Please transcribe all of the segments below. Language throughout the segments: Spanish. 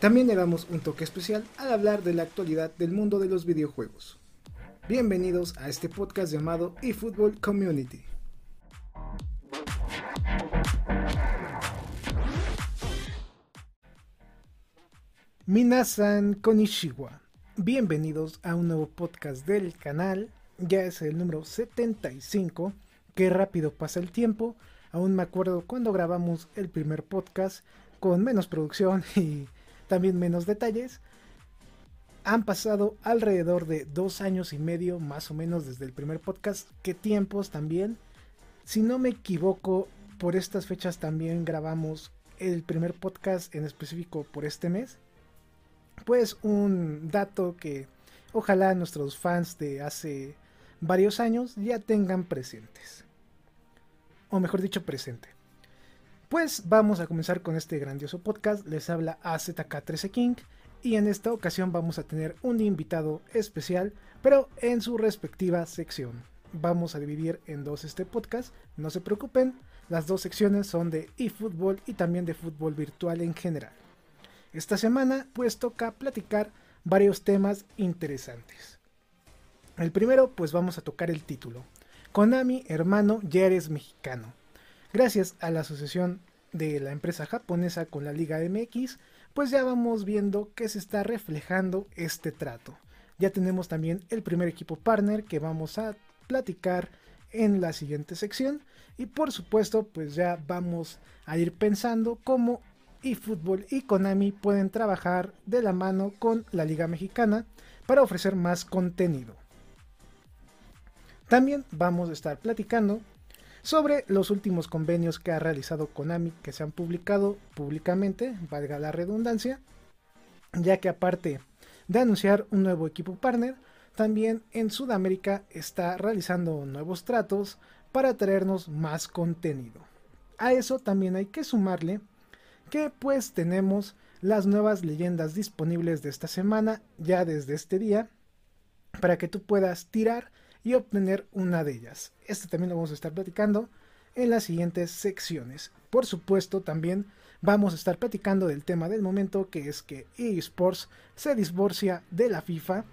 También le damos un toque especial al hablar de la actualidad del mundo de los videojuegos. Bienvenidos a este podcast llamado eFootball Community. Minasan Konishiwa. Bienvenidos a un nuevo podcast del canal. Ya es el número 75. Qué rápido pasa el tiempo. Aún me acuerdo cuando grabamos el primer podcast con menos producción y también menos detalles. Han pasado alrededor de dos años y medio más o menos desde el primer podcast. Qué tiempos también. Si no me equivoco, por estas fechas también grabamos el primer podcast en específico por este mes pues un dato que ojalá nuestros fans de hace varios años ya tengan presentes. O mejor dicho, presente. Pues vamos a comenzar con este grandioso podcast. Les habla AZK13 King y en esta ocasión vamos a tener un invitado especial, pero en su respectiva sección. Vamos a dividir en dos este podcast, no se preocupen, las dos secciones son de eFootball y también de fútbol virtual en general. Esta semana pues toca platicar varios temas interesantes. El primero pues vamos a tocar el título. Konami, hermano, ya eres mexicano. Gracias a la asociación de la empresa japonesa con la Liga MX, pues ya vamos viendo que se está reflejando este trato. Ya tenemos también el primer equipo partner que vamos a platicar en la siguiente sección y por supuesto pues ya vamos a ir pensando cómo eFootball y Konami pueden trabajar de la mano con la Liga Mexicana para ofrecer más contenido. También vamos a estar platicando sobre los últimos convenios que ha realizado Konami que se han publicado públicamente, valga la redundancia, ya que aparte de anunciar un nuevo equipo partner, también en Sudamérica está realizando nuevos tratos para traernos más contenido. A eso también hay que sumarle que pues tenemos las nuevas leyendas disponibles de esta semana ya desde este día para que tú puedas tirar y obtener una de ellas. Este también lo vamos a estar platicando en las siguientes secciones. Por supuesto, también vamos a estar platicando del tema del momento, que es que eSports se divorcia de la FIFA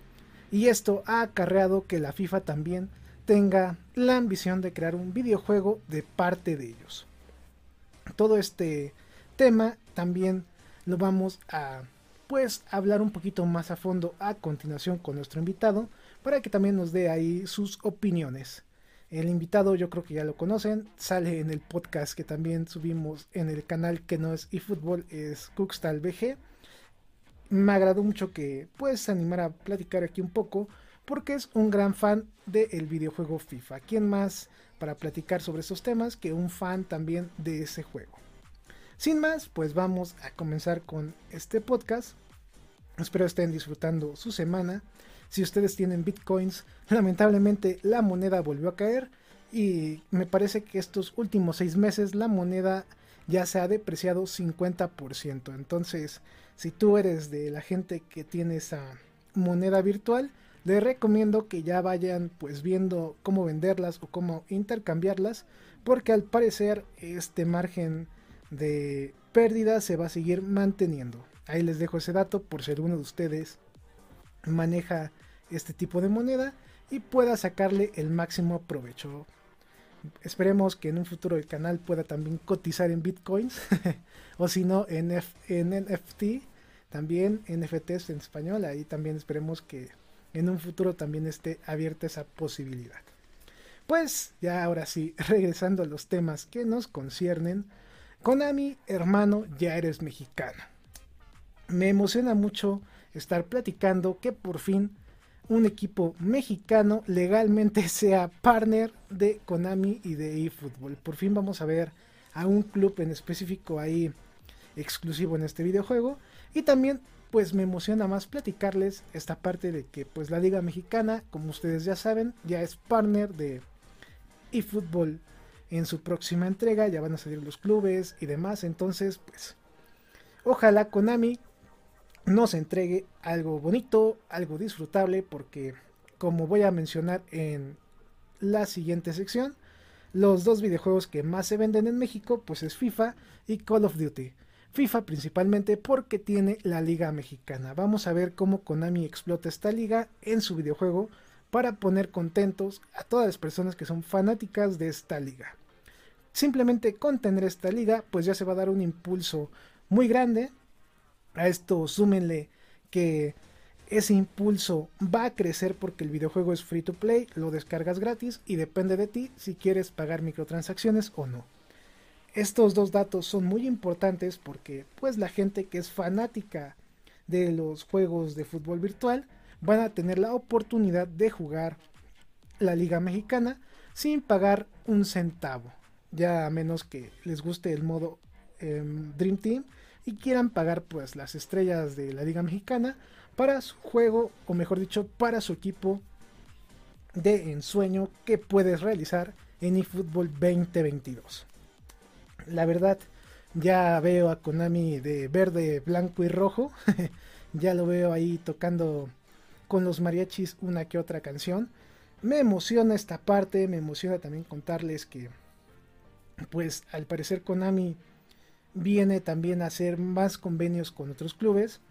y esto ha acarreado que la FIFA también tenga la ambición de crear un videojuego de parte de ellos. Todo este tema también lo vamos a pues hablar un poquito más a fondo a continuación con nuestro invitado para que también nos dé ahí sus opiniones. El invitado yo creo que ya lo conocen, sale en el podcast que también subimos en el canal que no es eFootball, es Cookstal BG. Me agradó mucho que pues animar a platicar aquí un poco porque es un gran fan del videojuego FIFA. ¿Quién más para platicar sobre estos temas que un fan también de ese juego? Sin más, pues vamos a comenzar con este podcast. Espero estén disfrutando su semana. Si ustedes tienen bitcoins, lamentablemente la moneda volvió a caer y me parece que estos últimos seis meses la moneda ya se ha depreciado 50%. Entonces, si tú eres de la gente que tiene esa moneda virtual, les recomiendo que ya vayan pues viendo cómo venderlas o cómo intercambiarlas, porque al parecer este margen de pérdida se va a seguir manteniendo. Ahí les dejo ese dato por si alguno de ustedes maneja este tipo de moneda y pueda sacarle el máximo provecho. Esperemos que en un futuro el canal pueda también cotizar en bitcoins o si no en, en NFT, también NFTs en español. Ahí también esperemos que en un futuro también esté abierta esa posibilidad. Pues ya ahora sí, regresando a los temas que nos conciernen, Konami, hermano, ya eres mexicano. Me emociona mucho estar platicando que por fin un equipo mexicano legalmente sea partner de Konami y de eFootball. Por fin vamos a ver a un club en específico ahí exclusivo en este videojuego. Y también pues me emociona más platicarles esta parte de que pues la Liga Mexicana, como ustedes ya saben, ya es partner de eFootball en su próxima entrega, ya van a salir los clubes y demás, entonces pues ojalá Konami nos entregue algo bonito, algo disfrutable, porque como voy a mencionar en la siguiente sección, los dos videojuegos que más se venden en México pues es FIFA y Call of Duty. FIFA principalmente porque tiene la liga mexicana. Vamos a ver cómo Konami explota esta liga en su videojuego para poner contentos a todas las personas que son fanáticas de esta liga. Simplemente con tener esta liga pues ya se va a dar un impulso muy grande. A esto súmenle que ese impulso va a crecer porque el videojuego es free to play, lo descargas gratis y depende de ti si quieres pagar microtransacciones o no. Estos dos datos son muy importantes porque pues la gente que es fanática de los juegos de fútbol virtual van a tener la oportunidad de jugar la Liga Mexicana sin pagar un centavo, ya a menos que les guste el modo em, Dream Team y quieran pagar pues las estrellas de la Liga Mexicana para su juego, o mejor dicho, para su equipo de ensueño que puedes realizar en eFootball 2022. La verdad, ya veo a Konami de verde, blanco y rojo. ya lo veo ahí tocando con los mariachis una que otra canción. Me emociona esta parte, me emociona también contarles que, pues al parecer Konami viene también a hacer más convenios con otros clubes.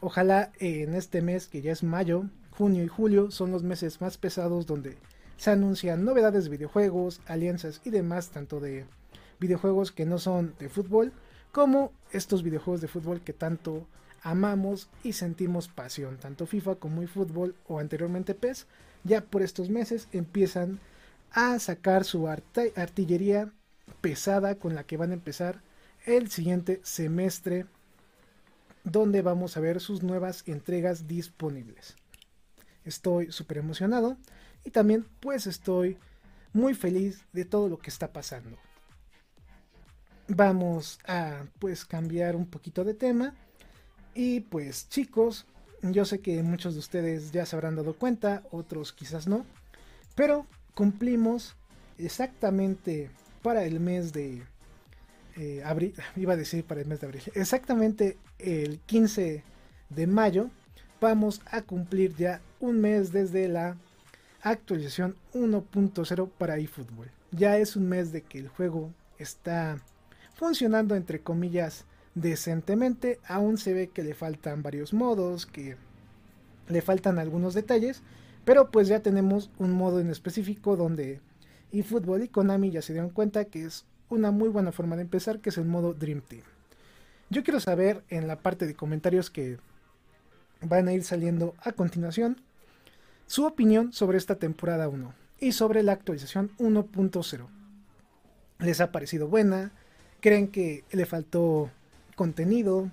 Ojalá en este mes, que ya es mayo, junio y julio, son los meses más pesados donde se anuncian novedades de videojuegos, alianzas y demás, tanto de videojuegos que no son de fútbol, como estos videojuegos de fútbol que tanto amamos y sentimos pasión, tanto FIFA como eFootball o anteriormente PES, ya por estos meses empiezan a sacar su artillería pesada con la que van a empezar el siguiente semestre donde vamos a ver sus nuevas entregas disponibles. Estoy súper emocionado y también pues estoy muy feliz de todo lo que está pasando. Vamos a pues cambiar un poquito de tema y pues chicos, yo sé que muchos de ustedes ya se habrán dado cuenta, otros quizás no, pero cumplimos exactamente para el mes de eh, abril, iba a decir para el mes de abril, exactamente el 15 de mayo vamos a cumplir ya un mes desde la actualización 1.0 para eFootball. Ya es un mes de que el juego está funcionando entre comillas decentemente, aún se ve que le faltan varios modos, que le faltan algunos detalles, pero pues ya tenemos un modo en específico donde eFootball y Konami ya se dieron cuenta que es una muy buena forma de empezar, que es el modo Dream Team. Yo quiero saber en la parte de comentarios que van a ir saliendo a continuación su opinión sobre esta temporada 1 y sobre la actualización 1.0. ¿Les ha parecido buena? ¿Creen que le faltó contenido?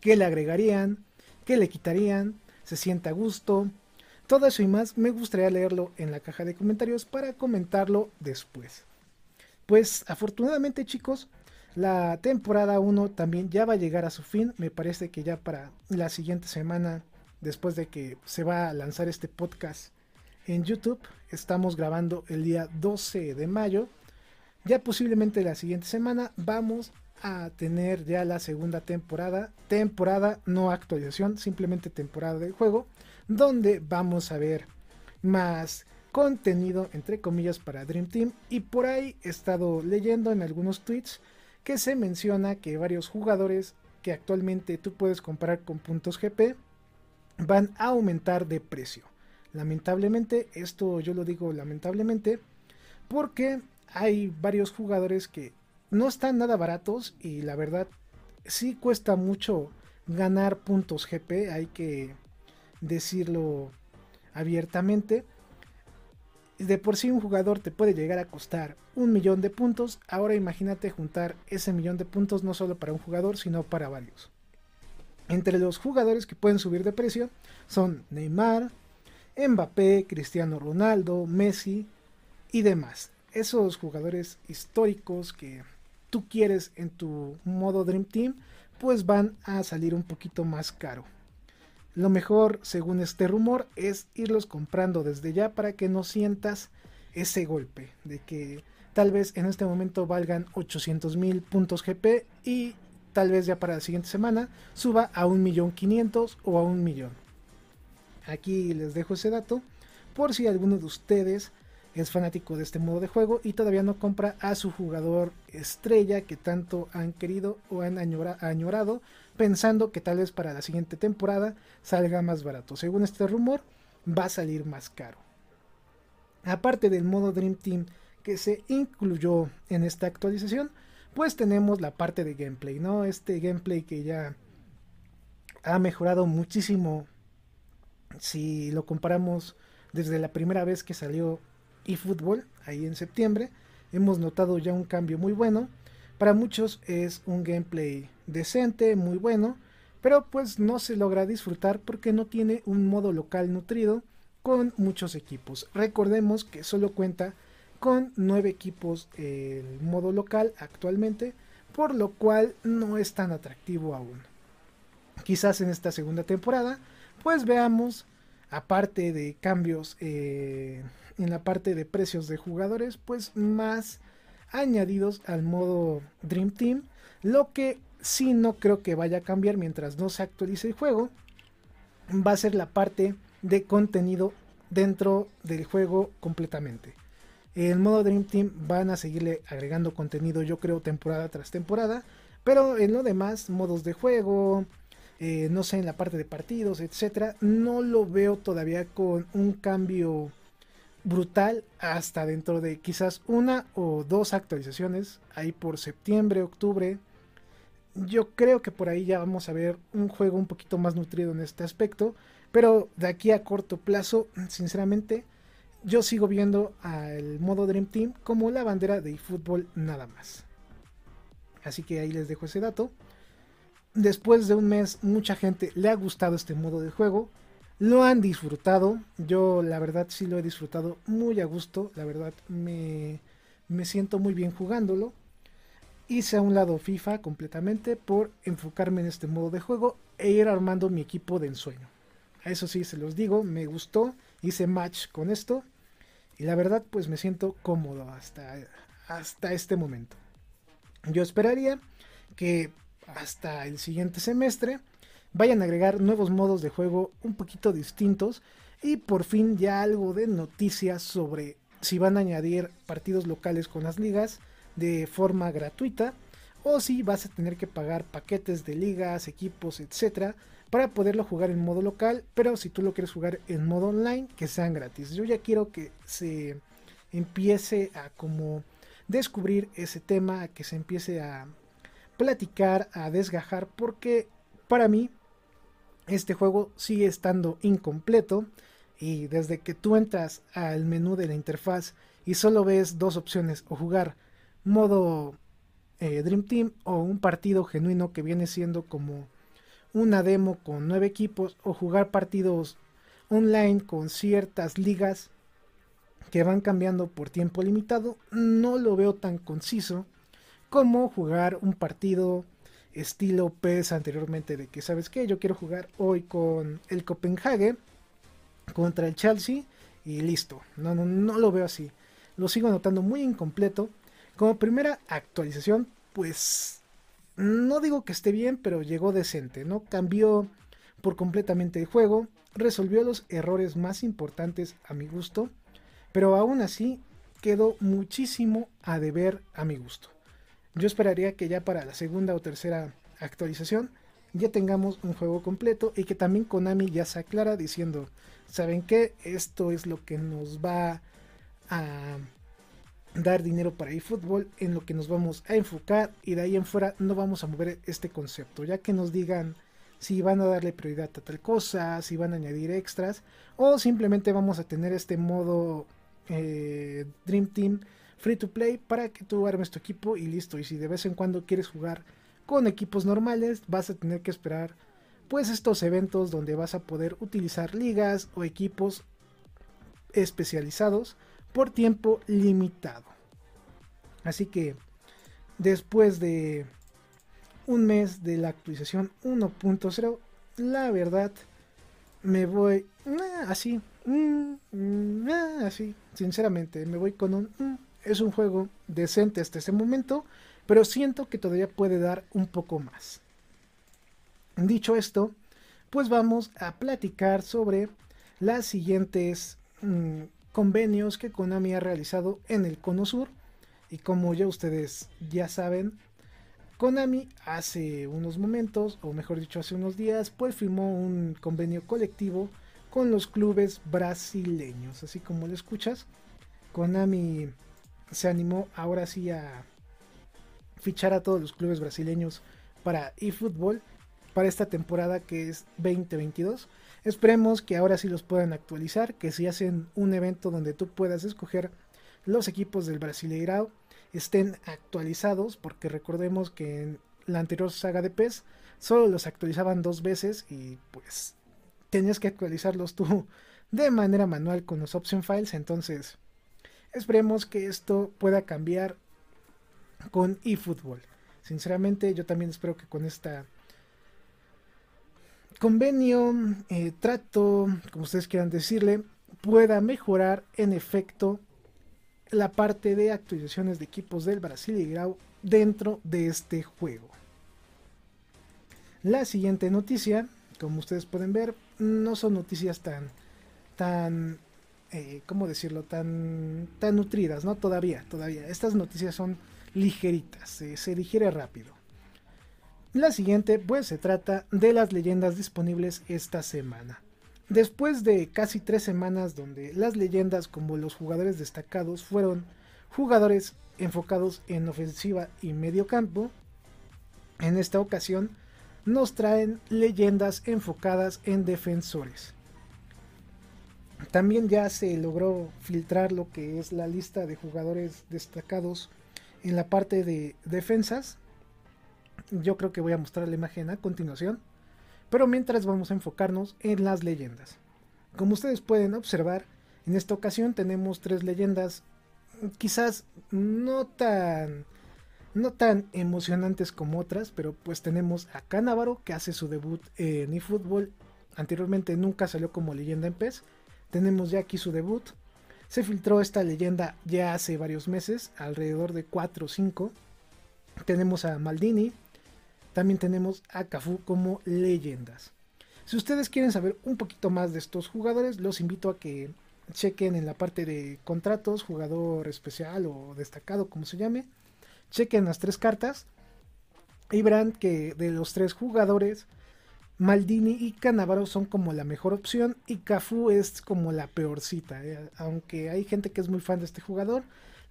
¿Qué le agregarían? ¿Qué le quitarían? ¿Se siente a gusto? Todo eso y más me gustaría leerlo en la caja de comentarios para comentarlo después. Pues afortunadamente chicos, la temporada 1 también ya va a llegar a su fin. Me parece que ya para la siguiente semana, después de que se va a lanzar este podcast en YouTube, estamos grabando el día 12 de mayo. Ya posiblemente la siguiente semana vamos a tener ya la segunda temporada. Temporada, no actualización, simplemente temporada del juego. Donde vamos a ver más contenido, entre comillas, para Dream Team. Y por ahí he estado leyendo en algunos tweets que se menciona que varios jugadores que actualmente tú puedes comprar con puntos GP van a aumentar de precio. Lamentablemente, esto yo lo digo lamentablemente, porque hay varios jugadores que no están nada baratos y la verdad sí cuesta mucho ganar puntos GP, hay que decirlo abiertamente de por sí un jugador te puede llegar a costar un millón de puntos, ahora imagínate juntar ese millón de puntos no solo para un jugador, sino para varios. Entre los jugadores que pueden subir de precio son Neymar, Mbappé, Cristiano Ronaldo, Messi y demás. Esos jugadores históricos que tú quieres en tu modo Dream Team, pues van a salir un poquito más caro. Lo mejor, según este rumor, es irlos comprando desde ya para que no sientas ese golpe de que tal vez en este momento valgan 800 mil puntos GP y tal vez ya para la siguiente semana suba a 1.500.000 o a un millón. Aquí les dejo ese dato por si alguno de ustedes es fanático de este modo de juego y todavía no compra a su jugador estrella que tanto han querido o han añorado pensando que tal vez para la siguiente temporada salga más barato. Según este rumor va a salir más caro. Aparte del modo Dream Team que se incluyó en esta actualización, pues tenemos la parte de gameplay, ¿no? Este gameplay que ya ha mejorado muchísimo si lo comparamos desde la primera vez que salió eFootball, ahí en septiembre, hemos notado ya un cambio muy bueno. Para muchos es un gameplay decente, muy bueno, pero pues no se logra disfrutar porque no tiene un modo local nutrido con muchos equipos. Recordemos que solo cuenta con 9 equipos el modo local actualmente, por lo cual no es tan atractivo aún. Quizás en esta segunda temporada, pues veamos, aparte de cambios eh, en la parte de precios de jugadores, pues más añadidos al modo Dream Team, lo que sí no creo que vaya a cambiar mientras no se actualice el juego, va a ser la parte de contenido dentro del juego completamente. En modo Dream Team van a seguirle agregando contenido, yo creo, temporada tras temporada. Pero en lo demás, modos de juego, eh, no sé, en la parte de partidos, etcétera, no lo veo todavía con un cambio brutal hasta dentro de quizás una o dos actualizaciones ahí por septiembre, octubre. Yo creo que por ahí ya vamos a ver un juego un poquito más nutrido en este aspecto, pero de aquí a corto plazo, sinceramente, yo sigo viendo al modo Dream Team como la bandera de eFootball nada más. Así que ahí les dejo ese dato. Después de un mes, mucha gente le ha gustado este modo de juego. Lo han disfrutado. Yo la verdad sí lo he disfrutado muy a gusto. La verdad me, me siento muy bien jugándolo. Hice a un lado FIFA completamente por enfocarme en este modo de juego e ir armando mi equipo de ensueño. A eso sí se los digo, me gustó hice match con esto y la verdad pues me siento cómodo hasta, hasta este momento. Yo esperaría que hasta el siguiente semestre vayan a agregar nuevos modos de juego un poquito distintos y por fin ya algo de noticias sobre si van a añadir partidos locales con las ligas de forma gratuita o si vas a tener que pagar paquetes de ligas, equipos, etcétera para poderlo jugar en modo local, pero si tú lo quieres jugar en modo online, que sean gratis. Yo ya quiero que se empiece a como descubrir ese tema, que se empiece a platicar, a desgajar, porque para mí este juego sigue estando incompleto y desde que tú entras al menú de la interfaz y solo ves dos opciones o jugar modo eh, Dream Team o un partido genuino que viene siendo como una demo con nueve equipos o jugar partidos online con ciertas ligas que van cambiando por tiempo limitado, no lo veo tan conciso como jugar un partido estilo PES anteriormente de que sabes que yo quiero jugar hoy con el Copenhague contra el Chelsea y listo. No, no, no lo veo así. Lo sigo notando muy incompleto. Como primera actualización, pues no digo que esté bien, pero llegó decente, ¿no? Cambió por completamente el juego, resolvió los errores más importantes a mi gusto, pero aún así quedó muchísimo a deber a mi gusto. Yo esperaría que ya para la segunda o tercera actualización ya tengamos un juego completo y que también Konami ya se aclara diciendo, ¿saben qué? Esto es lo que nos va a dar dinero para eFootball en lo que nos vamos a enfocar y de ahí en fuera no vamos a mover este concepto, ya que nos digan si van a darle prioridad a tal cosa, si van a añadir extras o simplemente vamos a tener este modo eh, Dream Team free to play para que tú armes tu equipo y listo. Y si de vez en cuando quieres jugar con equipos normales, vas a tener que esperar pues estos eventos donde vas a poder utilizar ligas o equipos especializados por tiempo limitado. Así que después de un mes de la actualización 1.0, la verdad me voy así, mm, así, sinceramente, me voy con un... Mm, es un juego decente hasta ese momento, pero siento que todavía puede dar un poco más. Dicho esto, pues vamos a platicar sobre las siguientes mm, convenios que Konami ha realizado en el Cono Sur. Y como ya ustedes ya saben, Konami hace unos momentos, o mejor dicho hace unos días, pues firmó un convenio colectivo con los clubes brasileños. Así como lo escuchas, Konami se animó ahora sí a fichar a todos los clubes brasileños para eFootball para esta temporada que es 2022. Esperemos que ahora sí los puedan actualizar, que si hacen un evento donde tú puedas escoger los equipos del Brasileirao estén actualizados, porque recordemos que en la anterior saga de PES solo los actualizaban dos veces y pues tenías que actualizarlos tú de manera manual con los option files, entonces esperemos que esto pueda cambiar con eFootball. Sinceramente yo también espero que con esta convenio, eh, trato, como ustedes quieran decirle, pueda mejorar en efecto la parte de actualizaciones de equipos del Brasil y Grau dentro de este juego. La siguiente noticia, como ustedes pueden ver, no son noticias tan, tan, eh, ¿cómo decirlo? Tan, tan nutridas, ¿no? Todavía, todavía. Estas noticias son ligeritas, se digiere rápido. La siguiente pues se trata de las leyendas disponibles esta semana. Después de casi tres semanas donde las leyendas como los jugadores destacados fueron jugadores enfocados en ofensiva y medio campo, en esta ocasión nos traen leyendas enfocadas en defensores. También ya se logró filtrar lo que es la lista de jugadores destacados en la parte de defensas yo creo que voy a mostrar la imagen a continuación. Pero mientras vamos a enfocarnos en las leyendas. Como ustedes pueden observar, en esta ocasión tenemos tres leyendas quizás no tan no tan emocionantes como otras, pero pues tenemos a Canavaro que hace su debut en eFootball. Anteriormente nunca salió como leyenda en PES. Tenemos ya aquí su debut. Se filtró esta leyenda ya hace varios meses, alrededor de 4 o 5. Tenemos a Maldini, también tenemos a Cafu como leyendas. Si ustedes quieren saber un poquito más de estos jugadores, los invito a que chequen en la parte de contratos, jugador especial o destacado, como se llame. Chequen las tres cartas y verán que de los tres jugadores, Maldini y Canavaro son como la mejor opción y Cafu es como la peorcita. Eh. Aunque hay gente que es muy fan de este jugador,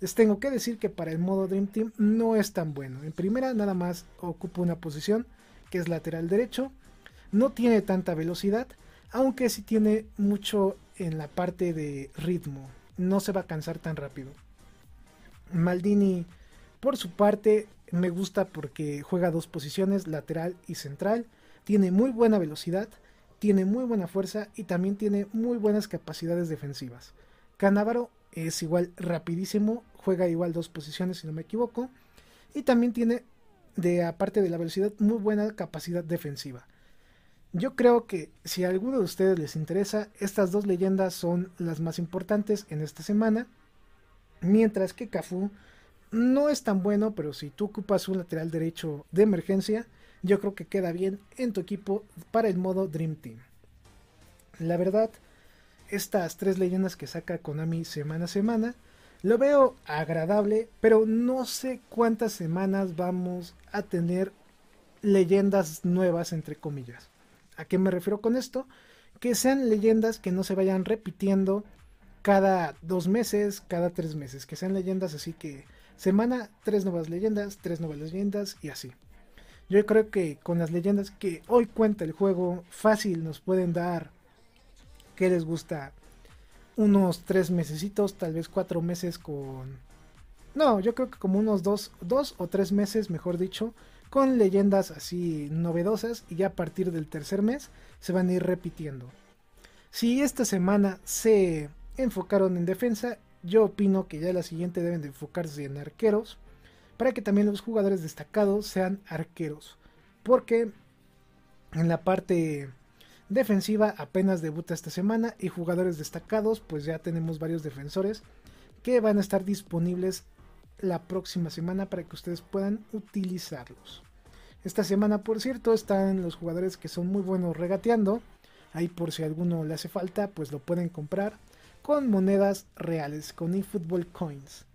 les tengo que decir que para el modo Dream Team no es tan bueno. En primera nada más ocupa una posición que es lateral derecho. No tiene tanta velocidad, aunque sí tiene mucho en la parte de ritmo. No se va a cansar tan rápido. Maldini, por su parte, me gusta porque juega dos posiciones, lateral y central. Tiene muy buena velocidad, tiene muy buena fuerza y también tiene muy buenas capacidades defensivas. Canavaro es igual rapidísimo, juega igual dos posiciones si no me equivoco, y también tiene, de aparte de la velocidad, muy buena capacidad defensiva. Yo creo que si a alguno de ustedes les interesa, estas dos leyendas son las más importantes en esta semana, mientras que Cafu no es tan bueno, pero si tú ocupas un lateral derecho de emergencia, yo creo que queda bien en tu equipo para el modo Dream Team. La verdad, estas tres leyendas que saca Konami semana a semana. Lo veo agradable, pero no sé cuántas semanas vamos a tener leyendas nuevas, entre comillas. ¿A qué me refiero con esto? Que sean leyendas que no se vayan repitiendo cada dos meses, cada tres meses. Que sean leyendas así que semana, tres nuevas leyendas, tres nuevas leyendas y así. Yo creo que con las leyendas que hoy cuenta el juego, fácil nos pueden dar que les gusta unos tres mesecitos, tal vez cuatro meses con... No, yo creo que como unos dos, dos o tres meses, mejor dicho, con leyendas así novedosas y ya a partir del tercer mes se van a ir repitiendo. Si esta semana se enfocaron en defensa, yo opino que ya la siguiente deben de enfocarse en arqueros para que también los jugadores destacados sean arqueros. porque en la parte defensiva apenas debuta esta semana y jugadores destacados, pues ya tenemos varios defensores que van a estar disponibles la próxima semana para que ustedes puedan utilizarlos. Esta semana, por cierto, están los jugadores que son muy buenos regateando. Ahí por si alguno le hace falta, pues lo pueden comprar con monedas reales, con eFootball Coins.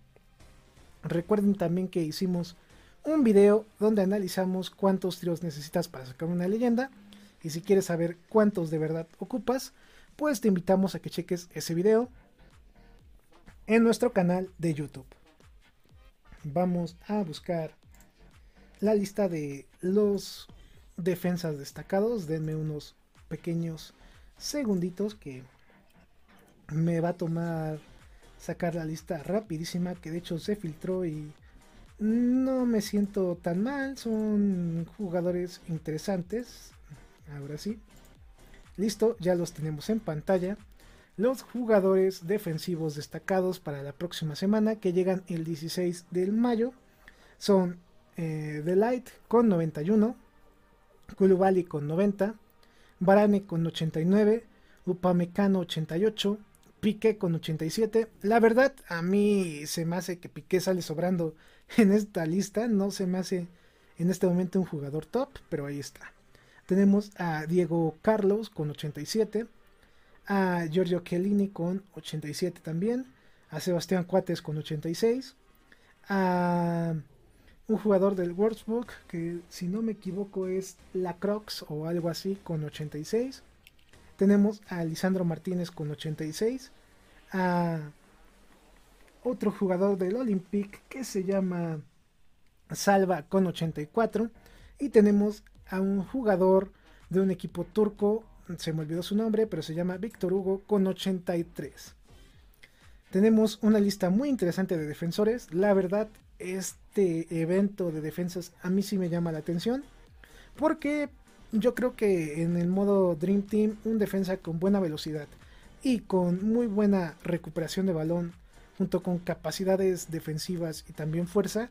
Recuerden también que hicimos un video donde analizamos cuántos tiros necesitas para sacar una leyenda. Y si quieres saber cuántos de verdad ocupas, pues te invitamos a que cheques ese video en nuestro canal de YouTube. Vamos a buscar la lista de los defensas destacados. Denme unos pequeños segunditos que me va a tomar sacar la lista rapidísima que de hecho se filtró y no me siento tan mal, son jugadores interesantes. Ahora sí. Listo, ya los tenemos en pantalla. Los jugadores defensivos destacados para la próxima semana que llegan el 16 de mayo son eh, Delight con 91, Kulubali con 90, Barane con 89, Upamecano 88, Piqué con 87. La verdad, a mí se me hace que Piqué sale sobrando en esta lista. No se me hace en este momento un jugador top, pero ahí está. Tenemos a Diego Carlos con 87, a Giorgio Chiellini con 87 también, a Sebastián Cuates con 86, a un jugador del Wolfsburg que si no me equivoco es La o algo así con 86. Tenemos a Lisandro Martínez con 86, a otro jugador del Olympique que se llama Salva con 84 y tenemos a un jugador de un equipo turco, se me olvidó su nombre, pero se llama Víctor Hugo con 83. Tenemos una lista muy interesante de defensores. La verdad, este evento de defensas a mí sí me llama la atención. Porque yo creo que en el modo Dream Team, un defensa con buena velocidad y con muy buena recuperación de balón junto con capacidades defensivas y también fuerza,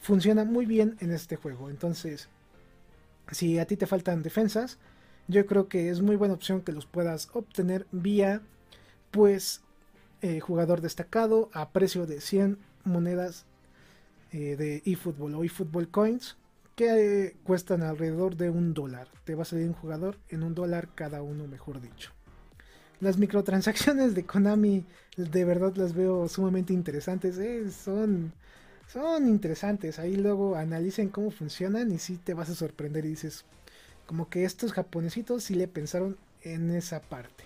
funciona muy bien en este juego. Entonces, si a ti te faltan defensas, yo creo que es muy buena opción que los puedas obtener vía, pues, eh, jugador destacado a precio de 100 monedas eh, de eFootball o eFootball Coins que cuestan alrededor de un dólar. Te va a salir un jugador en un dólar cada uno, mejor dicho. Las microtransacciones de Konami de verdad las veo sumamente interesantes. Eh, son, son interesantes. Ahí luego analicen cómo funcionan y si te vas a sorprender y dices, como que estos japonesitos sí le pensaron en esa parte.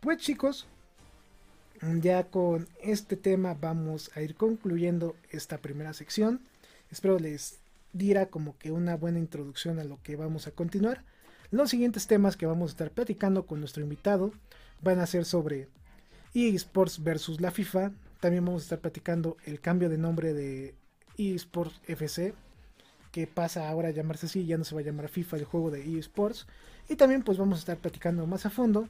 Pues chicos, ya con este tema vamos a ir concluyendo esta primera sección. Espero les diera como que una buena introducción a lo que vamos a continuar. Los siguientes temas que vamos a estar platicando con nuestro invitado van a ser sobre eSports versus la FIFA. También vamos a estar platicando el cambio de nombre de eSports FC, que pasa ahora a llamarse así, ya no se va a llamar FIFA el juego de eSports. Y también pues vamos a estar platicando más a fondo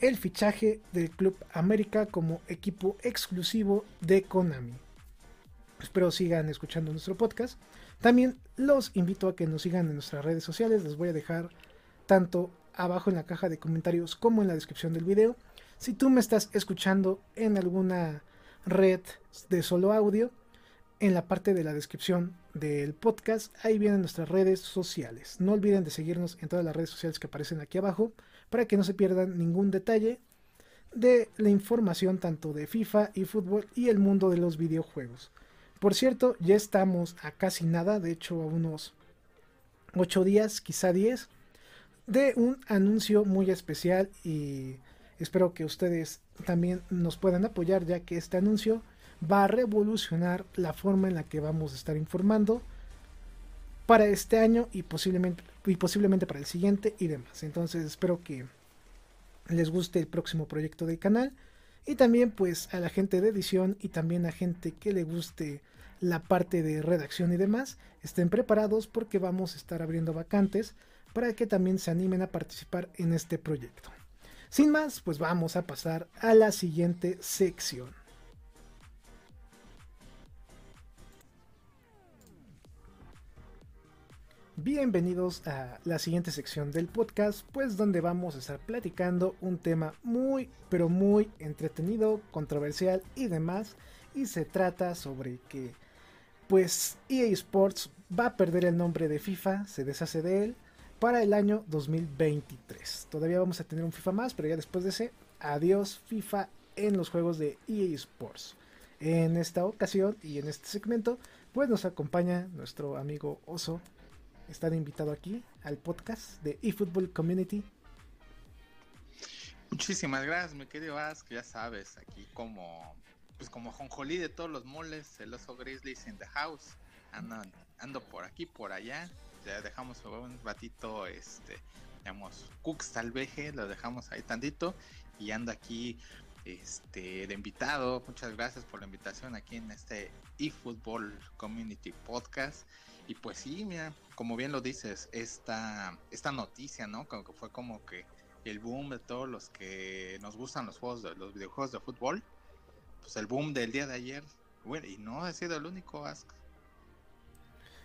el fichaje del Club América como equipo exclusivo de Konami. Espero sigan escuchando nuestro podcast. También los invito a que nos sigan en nuestras redes sociales. Les voy a dejar tanto abajo en la caja de comentarios como en la descripción del video. Si tú me estás escuchando en alguna red de solo audio, en la parte de la descripción del podcast, ahí vienen nuestras redes sociales. No olviden de seguirnos en todas las redes sociales que aparecen aquí abajo para que no se pierdan ningún detalle de la información tanto de FIFA y fútbol y el mundo de los videojuegos. Por cierto, ya estamos a casi nada, de hecho a unos 8 días, quizá 10 de un anuncio muy especial y espero que ustedes también nos puedan apoyar ya que este anuncio va a revolucionar la forma en la que vamos a estar informando para este año y posiblemente, y posiblemente para el siguiente y demás. Entonces espero que les guste el próximo proyecto del canal y también pues a la gente de edición y también a gente que le guste la parte de redacción y demás estén preparados porque vamos a estar abriendo vacantes para que también se animen a participar en este proyecto. Sin más, pues vamos a pasar a la siguiente sección. Bienvenidos a la siguiente sección del podcast, pues donde vamos a estar platicando un tema muy, pero muy entretenido, controversial y demás. Y se trata sobre que, pues, EA Sports va a perder el nombre de FIFA, se deshace de él, para el año 2023. Todavía vamos a tener un FIFA más, pero ya después de ese, adiós FIFA en los juegos de EA Sports. En esta ocasión y en este segmento, pues nos acompaña nuestro amigo Oso. Está invitado aquí al podcast de eFootball Community. Muchísimas gracias, mi querido Ask. Ya sabes, aquí como pues como jonjolí de todos los moles, el oso Grizzlies in the house. Ando, ando por aquí, por allá. Ya dejamos un ratito, este, digamos, Cooks salveje, lo dejamos ahí tantito. Y ando aquí este, de invitado. Muchas gracias por la invitación aquí en este eFootball Community Podcast. Y pues sí, mira, como bien lo dices, esta, esta noticia, ¿no? Como que fue como que el boom de todos los que nos gustan los juegos de los videojuegos de fútbol. Pues el boom del día de ayer. Bueno, y no ha sido el único Ask.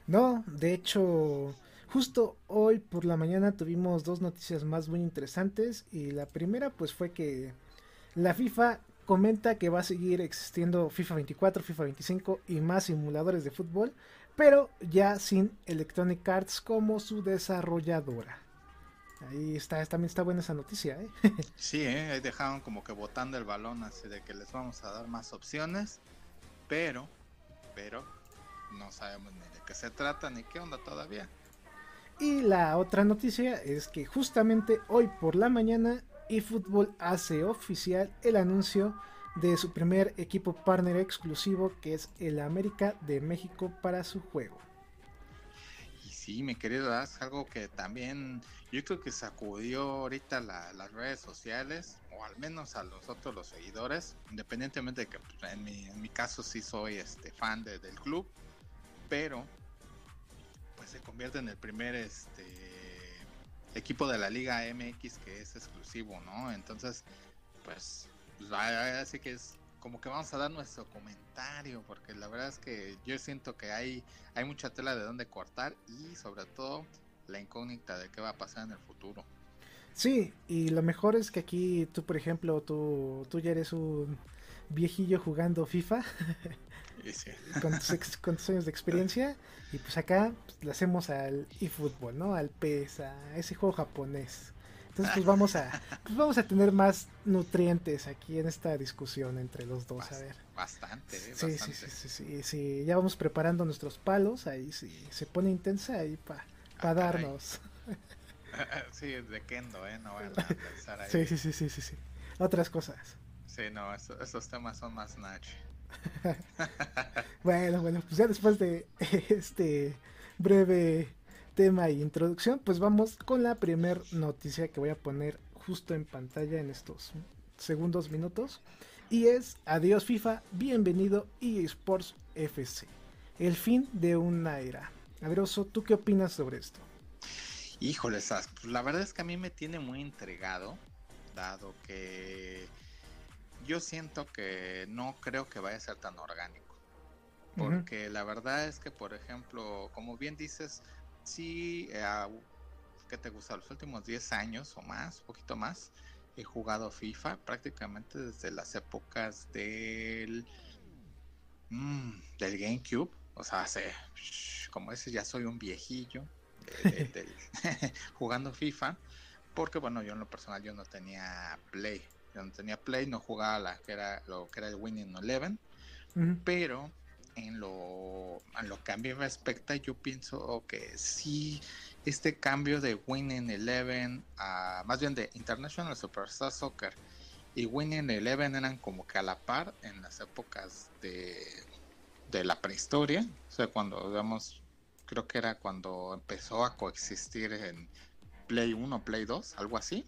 No, de hecho, justo hoy por la mañana tuvimos dos noticias más muy interesantes. Y la primera, pues fue que la FIFA comenta que va a seguir existiendo FIFA 24, FIFA 25 y más simuladores de fútbol, pero ya sin Electronic Arts como su desarrolladora. Ahí está, también está buena esa noticia, ¿eh? Sí, ¿eh? ahí dejaron como que botando el balón así de que les vamos a dar más opciones, pero, pero, no sabemos ni de qué se trata ni qué onda todavía. Y la otra noticia es que justamente hoy por la mañana eFootball hace oficial el anuncio de su primer equipo partner exclusivo que es el América de México para su juego. Y sí, mi querido es algo que también yo creo que sacudió ahorita las redes sociales, o al menos a los otros los seguidores, independientemente de que pues, en, mi, en mi caso sí soy este fan del club, pero pues se convierte en el primer este equipo de la Liga MX que es exclusivo, ¿no? Entonces, pues, pues así que es como que vamos a dar nuestro comentario, porque la verdad es que yo siento que hay, hay mucha tela de dónde cortar y sobre todo la incógnita de qué va a pasar en el futuro. Sí, y lo mejor es que aquí tú, por ejemplo, tú, tú ya eres un viejillo jugando FIFA. con, tus años de experiencia. Y pues acá pues, le hacemos al eFootball, ¿no? Al PES, a ese juego japonés. Entonces pues vamos a pues vamos a tener más nutrientes aquí en esta discusión entre los dos, a ver. Bastante, ¿eh? Sí, sí, sí, sí, sí, ya vamos preparando nuestros palos, ahí sí, se pone intensa ahí para pa ah, darnos. sí, de Kendo, ¿eh? No voy a pensar ahí. Sí, sí, sí, sí, sí, sí. Otras cosas. Sí, no, esos temas son más Nach. bueno, bueno, pues ya después de este breve tema e introducción, pues vamos con la primer noticia que voy a poner justo en pantalla en estos segundos minutos. Y es Adiós FIFA, bienvenido eSports FC. El fin de una era. A ver, Oso, ¿tú qué opinas sobre esto? Híjole, pues la verdad es que a mí me tiene muy entregado, dado que yo siento que no creo que vaya a ser tan orgánico. Porque la verdad es que, por ejemplo, como bien dices, sí, eh, ¿qué te gusta? Los últimos 10 años o más, poquito más, he jugado FIFA prácticamente desde las épocas del, mm, del GameCube. O sea, hace, como dices, ya soy un viejillo jugando FIFA. Porque, bueno, yo en lo personal yo no tenía Play yo no tenía Play, no jugaba la que era lo que era el Winning Eleven, pero en lo, en lo que a mí respecta, yo pienso que sí, este cambio de Winning Eleven, a, más bien de International Superstar Soccer y Winning Eleven eran como que a la par en las épocas de, de la prehistoria, o sea, cuando, digamos, creo que era cuando empezó a coexistir en Play 1, Play 2, algo así.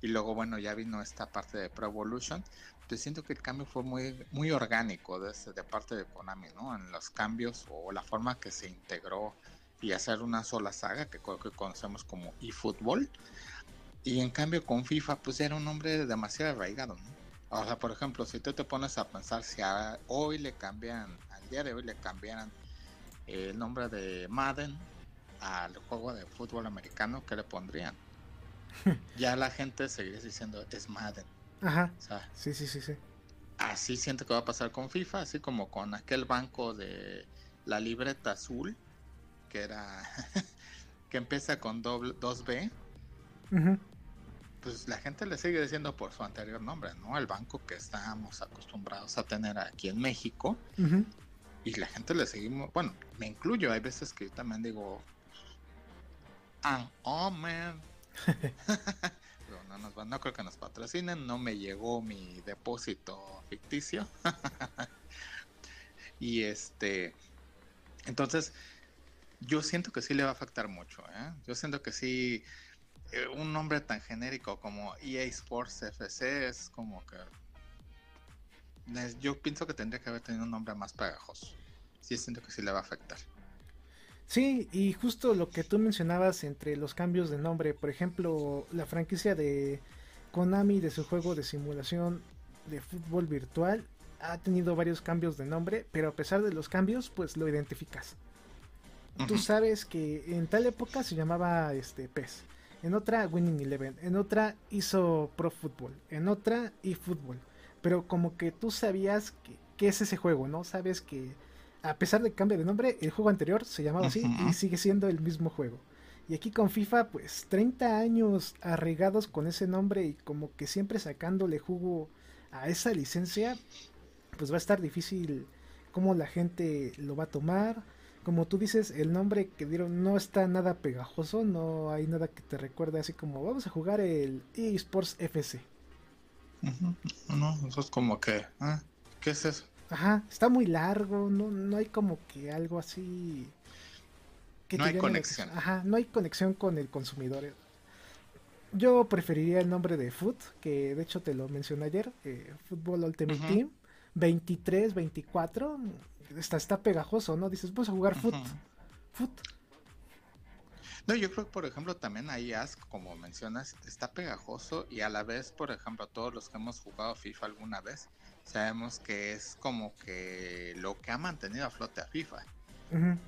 Y luego, bueno, ya vino esta parte de Pro Evolution. Entonces siento que el cambio fue muy, muy orgánico de, de parte de Konami, ¿no? En los cambios o la forma que se integró y hacer una sola saga que creo que conocemos como eFootball. Y en cambio con FIFA, pues era un nombre demasiado arraigado, ¿no? O sea, por ejemplo, si tú te pones a pensar si hoy le cambian, al día de hoy le cambiaran el nombre de Madden al juego de fútbol americano, ¿qué le pondrían? ya la gente seguiría diciendo es Madden. Ajá. sí, sí, sí, sí. Así siento que va a pasar con FIFA, así como con aquel banco de la libreta azul, que era que empieza con doble, 2B. Pues la gente le sigue diciendo por su anterior nombre, ¿no? El banco que estamos acostumbrados a tener aquí en México. Y la gente le seguimos, bueno, me incluyo, hay veces que yo también digo, ah, oh man. no, nos, no creo que nos patrocinen, no me llegó mi depósito ficticio. y este, entonces, yo siento que sí le va a afectar mucho, ¿eh? Yo siento que sí, eh, un nombre tan genérico como EA Sports FC es como que... Yo pienso que tendría que haber tenido un nombre más pegajoso. Sí, siento que sí le va a afectar. Sí, y justo lo que tú mencionabas entre los cambios de nombre, por ejemplo, la franquicia de Konami de su juego de simulación de fútbol virtual ha tenido varios cambios de nombre, pero a pesar de los cambios, pues lo identificas. Tú sabes que en tal época se llamaba este PES, en otra Winning Eleven, en otra hizo Pro Football, en otra eFootball, pero como que tú sabías que, que, es ese juego, ¿no? Sabes que a pesar del cambio de nombre, el juego anterior se llamaba así y sigue siendo el mismo juego. Y aquí con FIFA, pues 30 años arregados con ese nombre y como que siempre sacándole jugo a esa licencia, pues va a estar difícil cómo la gente lo va a tomar. Como tú dices, el nombre que dieron no está nada pegajoso, no hay nada que te recuerde así como vamos a jugar el eSports FC. No, eso es como que, ¿ah? ¿qué es eso? Ajá, está muy largo, no, no hay como que algo así. Que no hay conexión. Ajá, no hay conexión con el consumidor. Yo preferiría el nombre de Foot, que de hecho te lo mencioné ayer, eh, Football Ultimate Team, 23, 24, está, está pegajoso, ¿no? Dices, vamos a jugar Foot. Foot. No, yo creo que, por ejemplo, también ahí Ask, como mencionas, está pegajoso y a la vez, por ejemplo, todos los que hemos jugado FIFA alguna vez, sabemos que es como que lo que ha mantenido a flote a FIFA.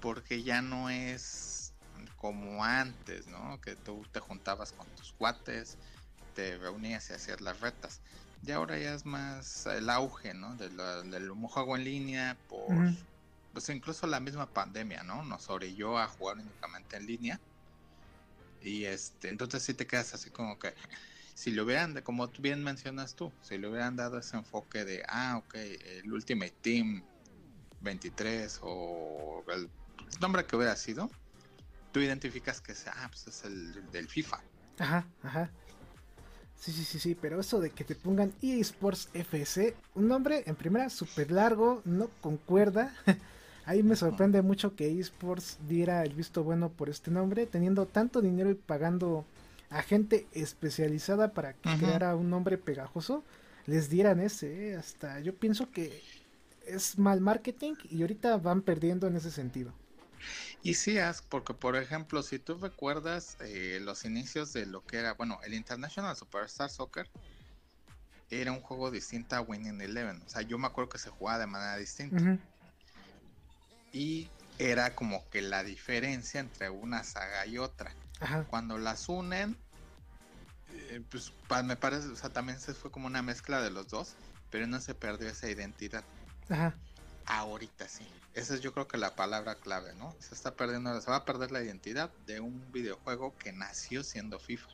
Porque ya no es como antes, ¿no? Que tú te juntabas con tus cuates, te reunías y hacías las retas. Y ahora ya es más el auge, ¿no? Del, del juego en línea, por pues incluso la misma pandemia, ¿no? Nos orilló a jugar únicamente en línea. Y este, entonces sí te quedas así como que si lo hubieran, como bien mencionas tú, si le hubieran dado ese enfoque de, ah, ok, el Ultimate Team 23 o el nombre que hubiera sido, tú identificas que ah, pues es el del FIFA. Ajá, ajá. Sí, sí, sí, sí, pero eso de que te pongan eSports FC, un nombre en primera súper largo, no concuerda. Ahí me sorprende mucho que eSports diera el visto bueno por este nombre, teniendo tanto dinero y pagando a gente especializada para crear a un nombre pegajoso, les dieran ese. ¿eh? Hasta yo pienso que es mal marketing y ahorita van perdiendo en ese sentido. Y sí, porque por ejemplo, si tú recuerdas eh, los inicios de lo que era, bueno, el International Superstar Soccer era un juego distinto a Winning Eleven. O sea, yo me acuerdo que se jugaba de manera distinta. Y era como que la diferencia entre una saga y otra. Cuando las unen, eh, pues me parece, o sea, también se fue como una mezcla de los dos, pero no se perdió esa identidad. Ajá. Ahorita sí. Esa es yo creo que la palabra clave, ¿no? Se está perdiendo, se va a perder la identidad de un videojuego que nació siendo FIFA.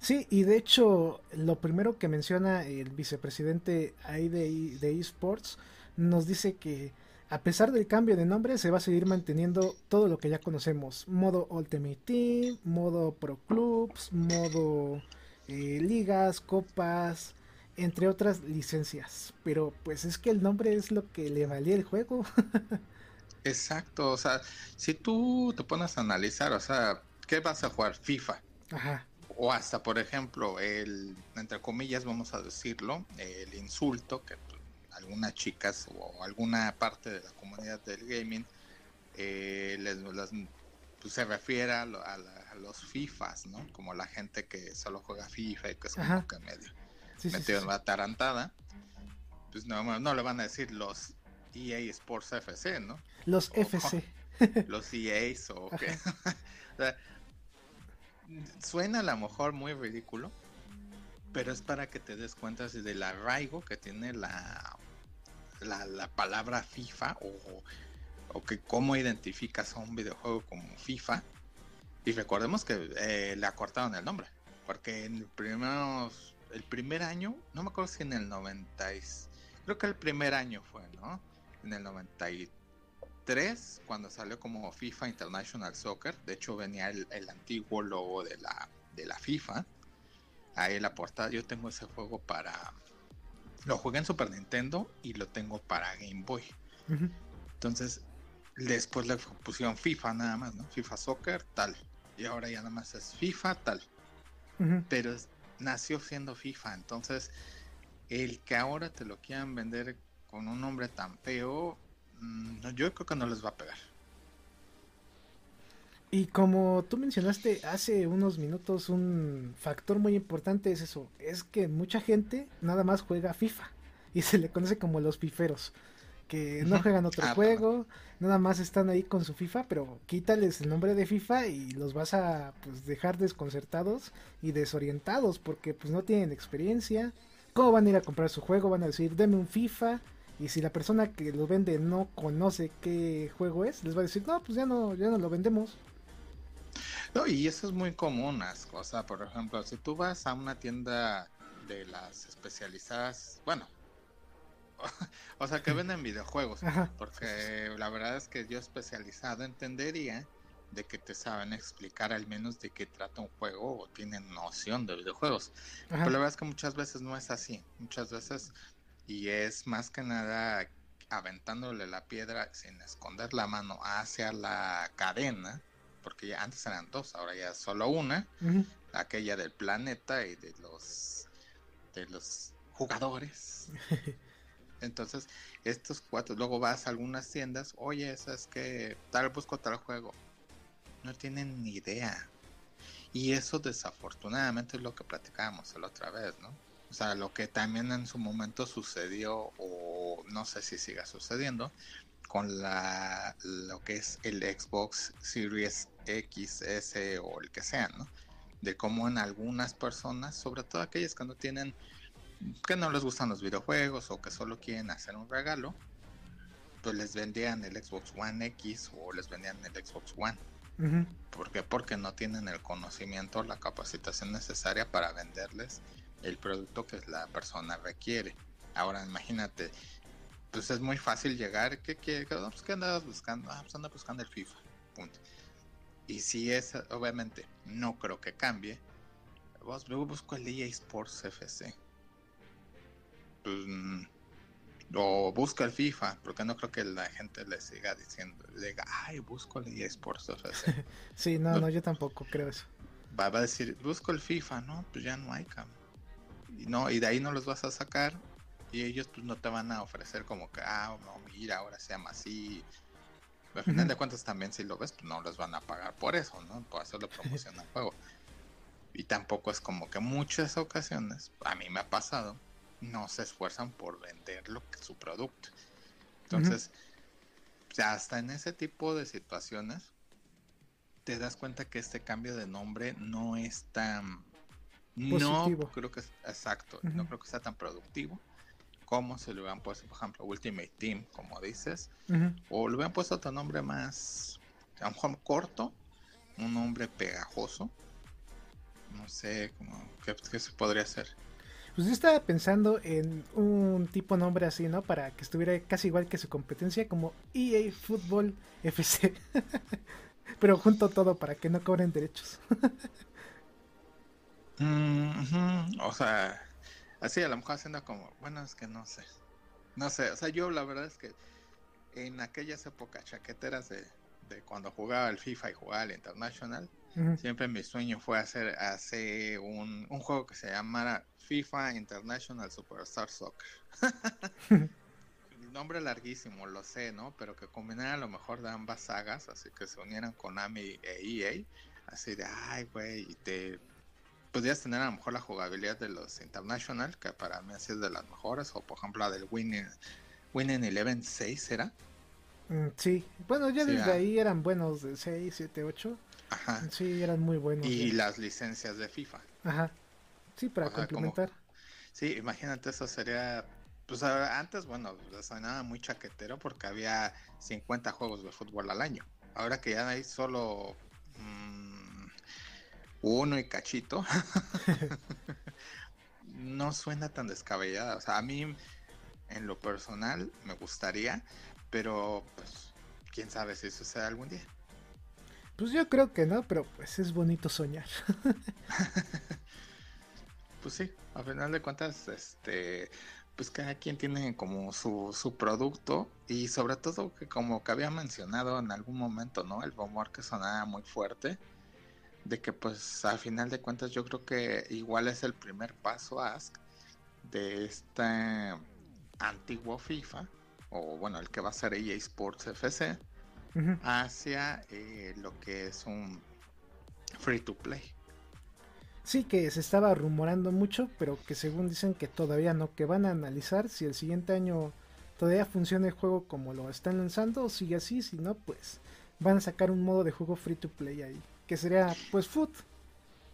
Sí, y de hecho, lo primero que menciona el vicepresidente ahí de, de eSports nos dice que a pesar del cambio de nombre, se va a seguir manteniendo todo lo que ya conocemos. Modo Ultimate Team, modo Pro Clubs, modo eh, ligas, copas, entre otras licencias. Pero pues es que el nombre es lo que le valía el juego. Exacto, o sea, si tú te pones a analizar, o sea, ¿qué vas a jugar? FIFA. Ajá. O hasta, por ejemplo, el, entre comillas, vamos a decirlo, el insulto que algunas chicas o alguna parte de la comunidad del gaming eh, les, pues, se refiere a, los FIFAs, ¿no? Como la gente que solo juega FIFA y que es como que medio sí, metido en la tarantada. Pues no, no le van a decir los EA Sports FC, ¿no? Los FC. los EAs o qué. suena a lo mejor muy ridículo, pero es para que te des cuenta del arraigo que tiene la, la, palabra FIFA o, o, que cómo identificas a un videojuego como FIFA. Y recordemos que eh, le acortaron el nombre, porque en el, primeros, el primer año, no me acuerdo si en el 90, creo que el primer año fue, ¿no? En el 93, cuando salió como FIFA International Soccer, de hecho venía el, el antiguo logo de la, de la FIFA ahí la portada. Yo tengo ese juego para. Lo jugué en Super Nintendo y lo tengo para Game Boy. Entonces, después le pusieron FIFA nada más, ¿no? FIFA Soccer, tal. Y ahora ya nada más es FIFA, tal. Pero nació siendo FIFA. Entonces, el que ahora te lo quieran vender con un nombre tan feo, mm, yo creo que no les va a pegar. Y como tú mencionaste hace unos minutos, un factor muy importante es eso, es que mucha gente nada más juega FIFA y se le conoce como los fiferos, que no juegan otro ah, juego, nada más están ahí con su FIFA, pero quítales el nombre de FIFA y los vas a pues, dejar desconcertados y desorientados porque pues no tienen experiencia. ¿Cómo van a ir a comprar su juego? Van a decir, deme un FIFA. Y si la persona que lo vende no conoce qué juego es, les va a decir, no, pues ya no, ya no lo vendemos. No, y eso es muy común, o sea, por ejemplo, si tú vas a una tienda de las especializadas, bueno, o sea, que venden videojuegos, porque la verdad es que yo especializado entendería de que te saben explicar al menos de qué trata un juego o tienen noción de videojuegos. Pero la verdad es que muchas veces no es así, muchas veces, y es más que nada aventándole la piedra sin esconder la mano hacia la cadena porque ya antes eran dos, ahora ya solo una, aquella del planeta y de los de los jugadores. Entonces, estos cuatro, luego vas a algunas tiendas, oye, es que tal busco tal juego. No tienen ni idea. Y eso desafortunadamente es lo que platicábamos la otra vez, ¿no? O sea, lo que también en su momento sucedió, o no sé si siga sucediendo, con la lo que es el Xbox Series X, S o el que sea, ¿no? De cómo en algunas personas, sobre todo aquellas que no tienen, que no les gustan los videojuegos o que solo quieren hacer un regalo, pues les vendían el Xbox One X o les vendían el Xbox One. ¿Por qué? Porque no tienen el conocimiento, la capacitación necesaria para venderles el producto que la persona requiere. Ahora imagínate, pues es muy fácil llegar. ¿Qué, qué, pues, ¿qué andabas buscando? Ah, pues anda buscando el FIFA. Punto. Y si es, obviamente, no creo que cambie. Luego busco el EA Sports FC. Pues, mm, o busco el FIFA, porque no creo que la gente le siga diciendo, le diga, ay, busco el EA Sports FC. sí, no, no, yo tampoco creo eso. Va, a decir, busco el FIFA, ¿no? Pues ya no hay cam. Y, no, y de ahí no los vas a sacar y ellos pues no te van a ofrecer como que, ah, no, mira, ahora se llama así. Al final de cuentas también si lo ves, pues no les van a pagar por eso, ¿no? Por hacerle promoción al juego. Y tampoco es como que muchas ocasiones, a mí me ha pasado, no se esfuerzan por vender lo que, su producto. Entonces, hasta en ese tipo de situaciones, te das cuenta que este cambio de nombre no es tan... No creo que es exacto, no creo que sea tan productivo como si le hubieran puesto, por ejemplo, Ultimate Team, como dices, o le hubieran puesto otro nombre más, a lo mejor corto, un nombre pegajoso, no sé, como, ¿qué, se podría hacer? Pues yo estaba pensando en un tipo nombre así, ¿no? Para que estuviera casi igual que su competencia, como EA Football FC. Pero junto todo para que no cobren derechos. Mm, o sea, Así, a lo mejor haciendo como, bueno, es que no sé. No sé, o sea, yo la verdad es que en aquellas épocas chaqueteras de, de cuando jugaba el FIFA y jugaba el International, siempre mi sueño fue hacer, hacer un, un, juego que se llamara FIFA International Superstar Soccer. el nombre larguísimo, lo sé, ¿no? Pero que combinara lo mejor de ambas sagas, así que se unieran Konami e EA, así de, ay, güey, y te podrías tener a lo mejor la jugabilidad de los International, que para mí así es de las mejores, o por ejemplo la del Winning, Winning Eleven 6 era. Mm, sí, bueno, ya desde ahí eran buenos de 6, 7, 8. Ajá. Sí, eran muy buenos. Y las licencias de FIFA. Ajá. Sí, para complementar. Sí, imagínate, eso sería. Pues antes, bueno, sonaba muy chaquetero porque había 50 juegos de fútbol al año. Ahora que ya hay solo mmm, uno y cachito, no suena tan descabellada. O sea, a mí, en lo personal, me gustaría, pero pues, quién sabe si sucede algún día. Pues yo creo que no, pero pues es bonito soñar. pues sí, a final de cuentas, este, pues cada quien tiene como su, su producto y sobre todo que como que había mencionado en algún momento, ¿no? El rumor que sonaba muy fuerte de que pues a final de cuentas yo creo que igual es el primer paso Ask de este antiguo FIFA o bueno el que va a ser EA Sports FC hacia eh, lo que es un free to play. Sí, que se estaba rumorando mucho, pero que según dicen que todavía no, que van a analizar si el siguiente año todavía funciona el juego como lo están lanzando o sigue así, si no, pues van a sacar un modo de juego free to play ahí, que sería pues foot,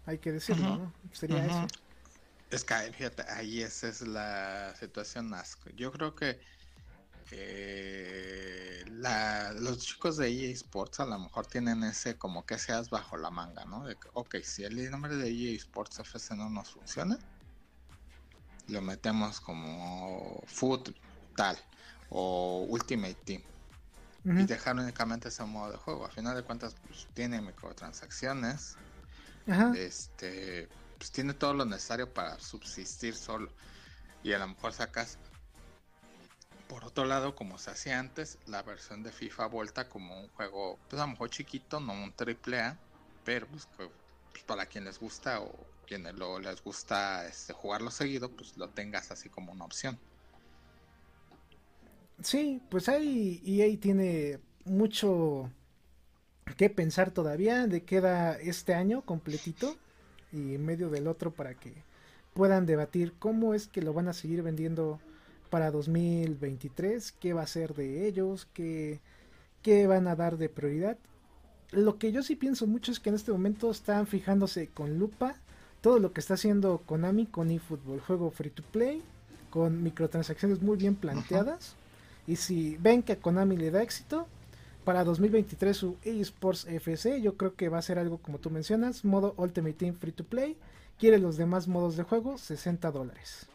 hay que decirlo, ¿no? Sería eso. Es que fíjate, ahí esa es la situación asco. Yo creo que eh, los chicos de EA Sports a lo mejor tienen ese como que seas bajo la manga, ¿no? De que, ok, si el nombre de EA Sports FC no nos funciona, lo metemos como Foot tal o Ultimate Team. Y dejar únicamente ese modo de juego. A final de cuentas, pues tiene microtransacciones. Este, pues tiene todo lo necesario para subsistir solo. Y a lo mejor sacas por otro lado, como se hacía antes, la versión de FIFA vuelta como un juego, pues a lo mejor chiquito, no un triple A, pero pues, pues, para quien les gusta o quienes lo, les gusta este, jugarlo seguido, pues lo tengas así como una opción. Sí, pues ahí EA tiene mucho que pensar todavía. De queda este año completito y en medio del otro para que puedan debatir cómo es que lo van a seguir vendiendo para 2023, qué va a ser de ellos, qué, qué van a dar de prioridad. Lo que yo sí pienso mucho es que en este momento están fijándose con lupa todo lo que está haciendo Konami con eFootball, juego free to play, con microtransacciones muy bien planteadas. Y si ven que Konami le da éxito, para 2023 su eSports FC, yo creo que va a ser algo como tú mencionas, modo Ultimate Team Free to Play, quiere los demás modos de juego, 60 dólares.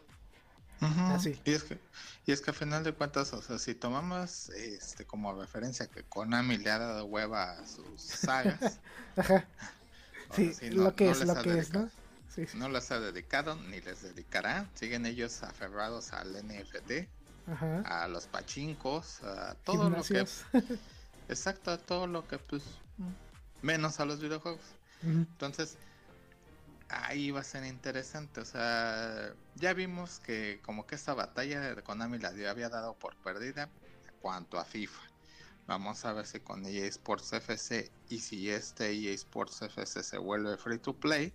Y es que, y es que a final de cuentas, o sea, si tomamos este como referencia que Konami le ha dado hueva a sus sagas. Ajá. Sí, lo que es, lo que es, ¿no? No las ha dedicado ni les dedicará. Siguen ellos aferrados al NFT, a los pachincos, a todo lo que. Exacto, a todo lo que, pues. Menos a los videojuegos. Entonces, ahí va a ser interesante. O sea, ya vimos que como que esta batalla de Konami la había dado por perdida en cuanto a FIFA. Vamos a ver si con EA Sports FC y si este EA Sports FC se vuelve free to play,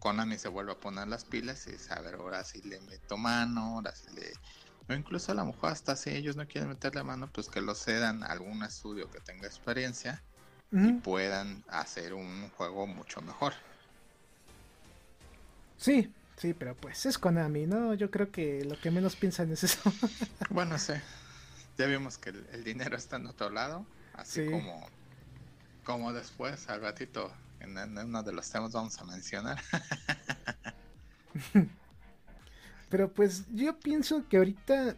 Konami se vuelve a poner las pilas y saber ahora si le meto mano, ahora si le... O incluso a lo mejor hasta si ellos no quieren meterle mano, pues que lo cedan a algún estudio que tenga experiencia y puedan hacer un juego mucho mejor. Sí, sí, pero pues es Konami, ¿no? Yo creo que lo que menos piensan es eso. bueno, sí. Ya vimos que el, dinero está en otro lado, así como, como después, al ratito, en, uno de los temas vamos a mencionar. pero pues yo pienso que ahorita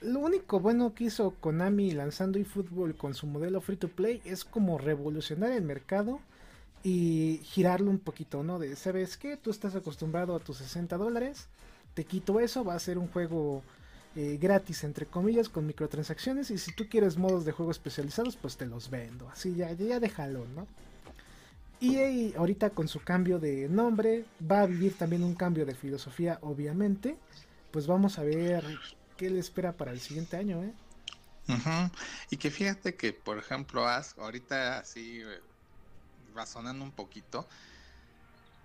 lo único bueno que hizo Konami lanzando eFootball con su modelo free to play es como revolucionar el mercado y girarlo un poquito, ¿no? De, ¿sabes qué? Tú estás acostumbrado a tus 60 dólares, te quito eso, va a ser un juego eh, gratis, entre comillas, con microtransacciones, y si tú quieres modos de juego especializados, pues te los vendo, así ya, ya déjalo, ¿no? Y ahorita con su cambio de nombre va a vivir también un cambio de filosofía, obviamente. Pues vamos a ver qué le espera para el siguiente año, ¿eh? Y que fíjate que, por ejemplo, ahorita así eh, razonando un poquito.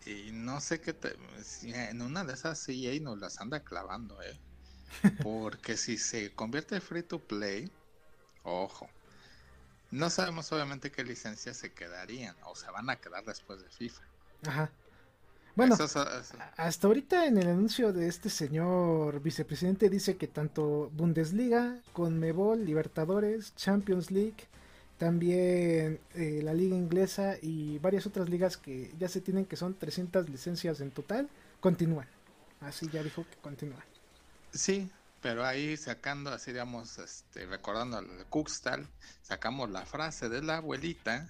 Y no sé qué en una de esas CEA nos las anda clavando, ¿eh? Porque si se convierte en free to play, ojo, No sabemos obviamente qué licencias se quedarían o se van a quedar después de FIFA. Ajá. Bueno, hasta ahorita en el anuncio de este señor vicepresidente dice que tanto Bundesliga, Conmebol, Libertadores, Champions League, también eh, la liga inglesa y varias otras ligas que ya se tienen que son 300 licencias en total, continúan. Así ya dijo que continúan. Sí, pero ahí sacando, así digamos, este, recordando al Kukstal, sacamos la frase de la abuelita,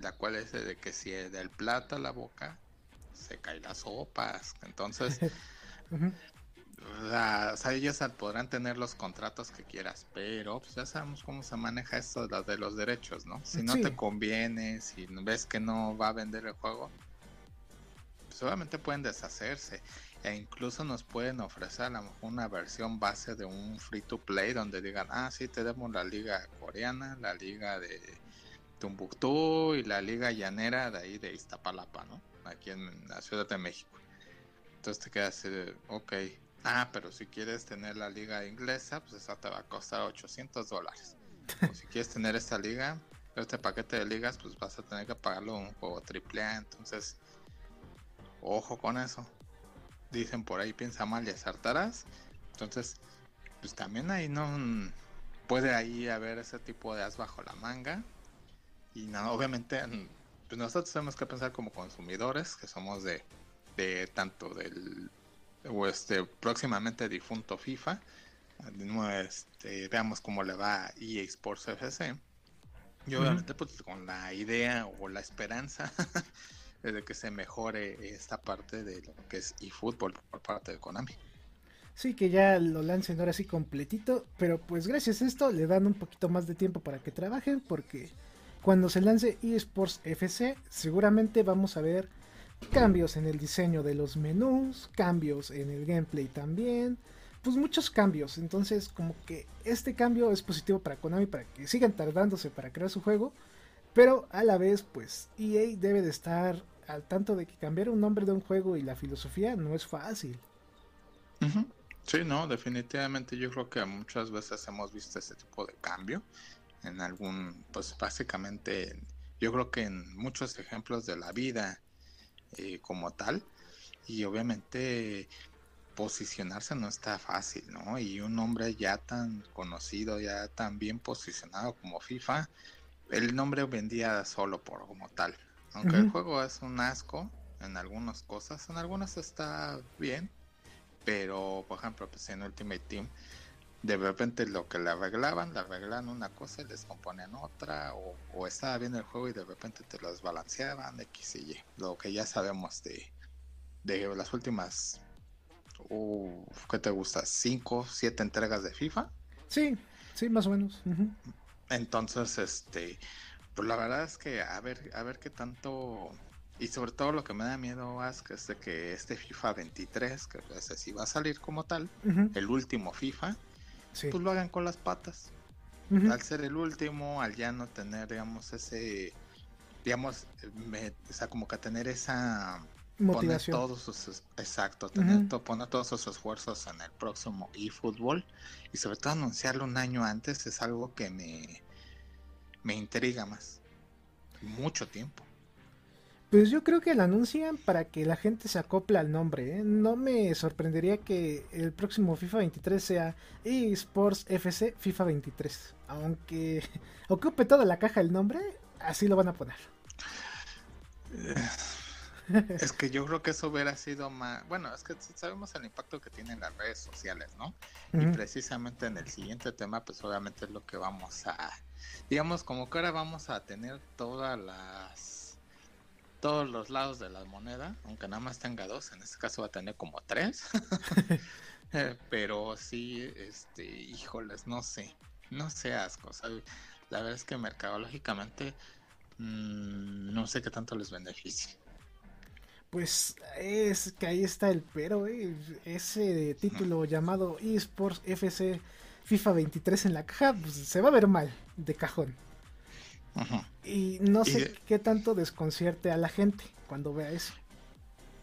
la cual es de que si del plato a la boca se caen las sopas. Entonces, o sea, ellos podrán tener los contratos que quieras, pero pues ya sabemos cómo se maneja esto de los derechos, ¿no? Si no te conviene, si ves que no va a vender el juego, pues obviamente pueden deshacerse e incluso nos pueden ofrecer a lo mejor una versión base de un free to play donde digan, ah, sí, tenemos la liga coreana, la liga de Tumbuktu y la liga llanera de ahí de Iztapalapa, ¿no? Aquí en la Ciudad de México. Entonces te quedas así ok, ah, pero si quieres tener la liga inglesa, pues esa te va a costar 800 dólares. o si quieres tener esta liga, este paquete de ligas, pues vas a tener que pagarlo un juego AAA, entonces, ojo con eso dicen por ahí piensa mal y acertarás. Entonces, pues también ahí no puede ahí haber ese tipo de as bajo la manga. Y no, obviamente, pues nosotros tenemos que pensar como consumidores, que somos de, de tanto del o este próximamente difunto FIFA. Este, veamos cómo le va a EA Sports FC. Y obviamente, pues con la idea o la esperanza de que se mejore esta parte de lo que es eFootball por parte de Konami. Sí, que ya lo lancen ahora sí completito, pero pues gracias a esto le dan un poquito más de tiempo para que trabajen porque cuando se lance eSports FC seguramente vamos a ver cambios en el diseño de los menús, cambios en el gameplay también, pues muchos cambios, entonces como que este cambio es positivo para Konami para que sigan tardándose para crear su juego, pero a la vez pues EA debe de estar al tanto de que cambiar un nombre de un juego y la filosofía no es fácil. Sí, no, definitivamente yo creo que muchas veces hemos visto ese tipo de cambio en algún, pues básicamente, yo creo que en muchos ejemplos de la vida eh, como tal, y obviamente posicionarse no está fácil, ¿no? Y un nombre ya tan conocido, ya tan bien posicionado como FIFA, el nombre vendía solo por como tal. Aunque el juego es un asco en algunas cosas, en algunas está bien, pero por ejemplo, pues en Ultimate Team, de repente lo que le arreglaban, le arreglaban una cosa y les componían otra, o, estaba bien el juego y de repente te lo desbalanceaban, X y Y. Lo que ya sabemos de, de las últimas, uh, ¿qué te gusta? ¿Cinco, siete entregas de FIFA? Sí, sí, más o menos. Entonces, este pues la verdad es que a ver, a ver qué tanto. Y sobre todo lo que me da miedo es que, es de que este FIFA 23, que sí va a salir como tal, el último FIFA, pues lo hagan con las patas. Al ser el último, al ya no tener, digamos, ese, digamos, o sea, como que tener esa motivación. Poner todos sus, exacto, tener, poner todos sus esfuerzos en el próximo eFootball y sobre todo anunciarlo un año antes es algo que me, me intriga más. Mucho tiempo. Pues yo creo que la anuncian para que la gente se acople al nombre. ¿eh? No me sorprendería que el próximo FIFA 23 sea eSports FC FIFA 23. Aunque ocupe toda la caja el nombre, así lo van a poner. Es que yo creo que eso hubiera sido más. Bueno, es que sabemos el impacto que tienen las redes sociales, ¿no? Y precisamente en el siguiente tema, pues obviamente es lo que vamos a, digamos como que ahora vamos a tener todas las todos los lados de la moneda, aunque nada más tenga dos, en este caso va a tener como tres. Eh, pero sí, este, híjoles, no sé, no sé asco. la verdad es que mercadológicamente mmm, no sé qué tanto les beneficia. Pues es que ahí está el pero, eh, ese título llamado eSports FC FIFA 23 en la caja, pues se va a ver mal, de cajón. Y no sé qué tanto desconcierte a la gente cuando vea eso.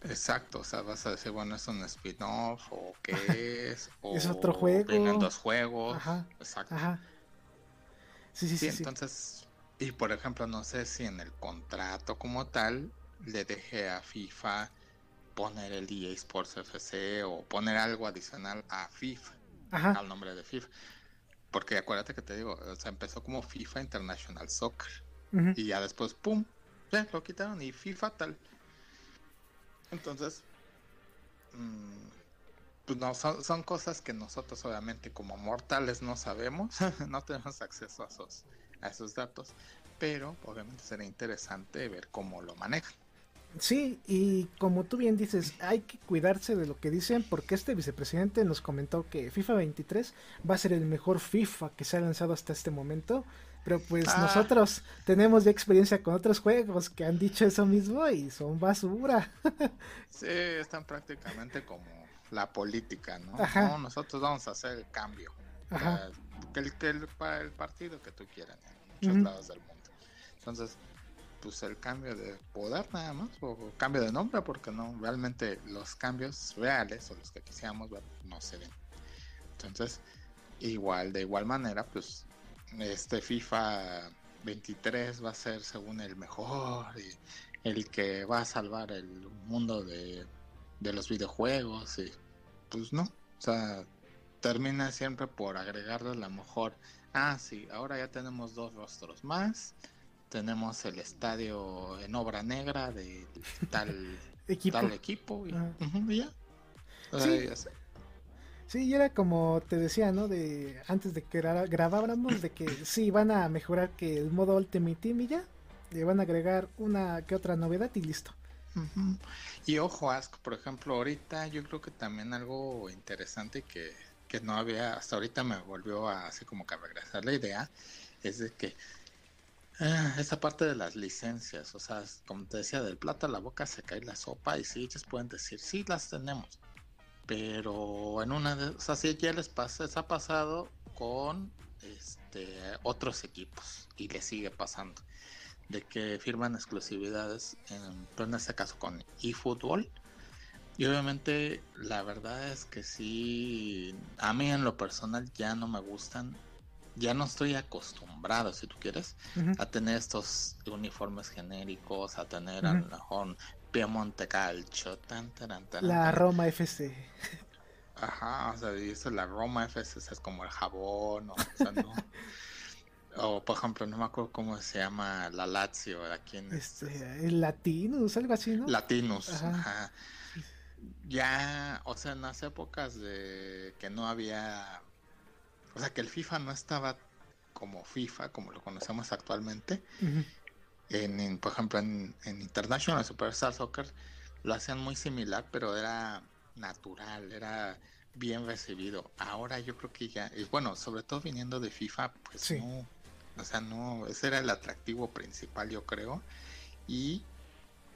Exacto, o sea, vas a decir, bueno, es un spin-off o qué es, o es otro juego. Vienen dos juegos. Ajá. Exacto. Ajá. Sí, sí, sí. entonces, y por ejemplo, no sé si en el contrato como tal le deje a FIFA poner el EA Sports FC o poner algo adicional a FIFA, al nombre de FIFA. Porque acuérdate que te digo, o sea, empezó como FIFA International Soccer. Y ya después, ¡pum! Ya lo quitaron y FIFA tal. Entonces, mmm, pues no, son, son, cosas que nosotros obviamente como mortales no sabemos, no tenemos acceso a esos, a esos datos, pero obviamente será interesante ver cómo lo manejan. Sí, y como tú bien dices, hay que cuidarse de lo que dicen porque este vicepresidente nos comentó que FIFA 23 va a ser el mejor FIFA que se ha lanzado hasta este momento, pero pues ah. nosotros tenemos ya experiencia con otros juegos que han dicho eso mismo y son basura. sí, están prácticamente como la política, ¿no? nosotros vamos a hacer el cambio. el, el, el, partido que tú quieras en muchos lados del mundo. Entonces, pues el cambio de poder nada más, o cambio de nombre, porque no, realmente los cambios reales o los que quisiéramos ver no se ven. Entonces, igual, de igual manera, pues este FIFA 23 va a ser según el mejor y el que va a salvar el mundo de, de los videojuegos y pues no, o sea, termina siempre por agregarle a lo mejor, ah, sí, ahora ya tenemos dos rostros más tenemos el estadio en obra negra de tal equipo, tal equipo y, ya. sí. y era como te decía, ¿no? De antes de que grabáramos, de que sí van a mejorar que el modo Ultimate Team y ya, le van a agregar una que otra novedad y listo. Y ojo, Ask, por ejemplo, ahorita yo creo que también algo interesante que, que no había, hasta ahorita me volvió a así como que a regresar la idea, es de que Ah, esa parte de las licencias, o sea, como te decía, del plata a la boca se cae la sopa y sí, ellos pueden decir, sí, las tenemos. Pero en una de, o sea, ya les, pasa, les ha pasado con este, otros equipos y les sigue pasando. De que firman exclusividades, en, en este caso con eFootball. Y obviamente la verdad es que sí, a mí en lo personal ya no me gustan ya no estoy acostumbrado, si tú quieres, a tener estos uniformes genéricos, a tener a lo mejor Piemonte Calcio, tan, tan, tan, la Roma FC. Ajá, o sea, la Roma FC es como el jabón, o, sea, no. o por ejemplo, no me acuerdo cómo se llama la Lazio aquí en este, este el Latinus, algo así, ¿no? Latinus, ajá. Ya, o sea, en las épocas de que no había o sea, que el FIFA no estaba como FIFA, como lo conocemos actualmente. en, por ejemplo, en, en International Superstar Soccer lo hacían muy similar, pero era natural, era bien recibido. Ahora yo creo que ya, y bueno, sobre todo viniendo de FIFA, pues no, o sea, no, ese era el atractivo principal, yo creo. Y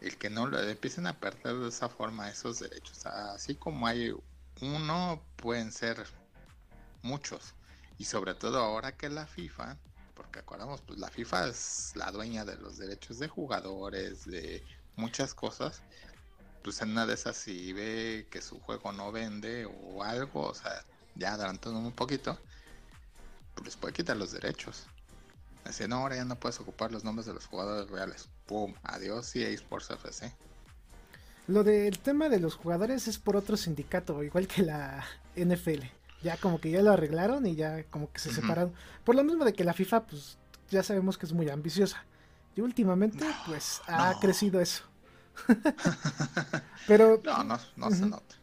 el que no lo empiecen a perder de esa forma esos derechos, así como hay uno, pueden ser muchos. Y sobre todo ahora que la FIFA, porque acordamos, pues la FIFA es la dueña de los derechos de jugadores, de muchas cosas, pues en una de esas si ve que su juego no vende o algo, o sea, ya adelantando un poquito, pues les puede quitar los derechos. Así, no, ahora ya no puedes ocupar los nombres de los jugadores reales. ¡Pum! Adiós y Sports FC. Lo del tema de los jugadores es por otro sindicato, igual que la NFL ya como que ya lo arreglaron y ya como que se separaron. Por lo mismo de que la FIFA, pues ya sabemos que es muy ambiciosa. Y últimamente, pues ha crecido eso. Pero. No, no, no se nota.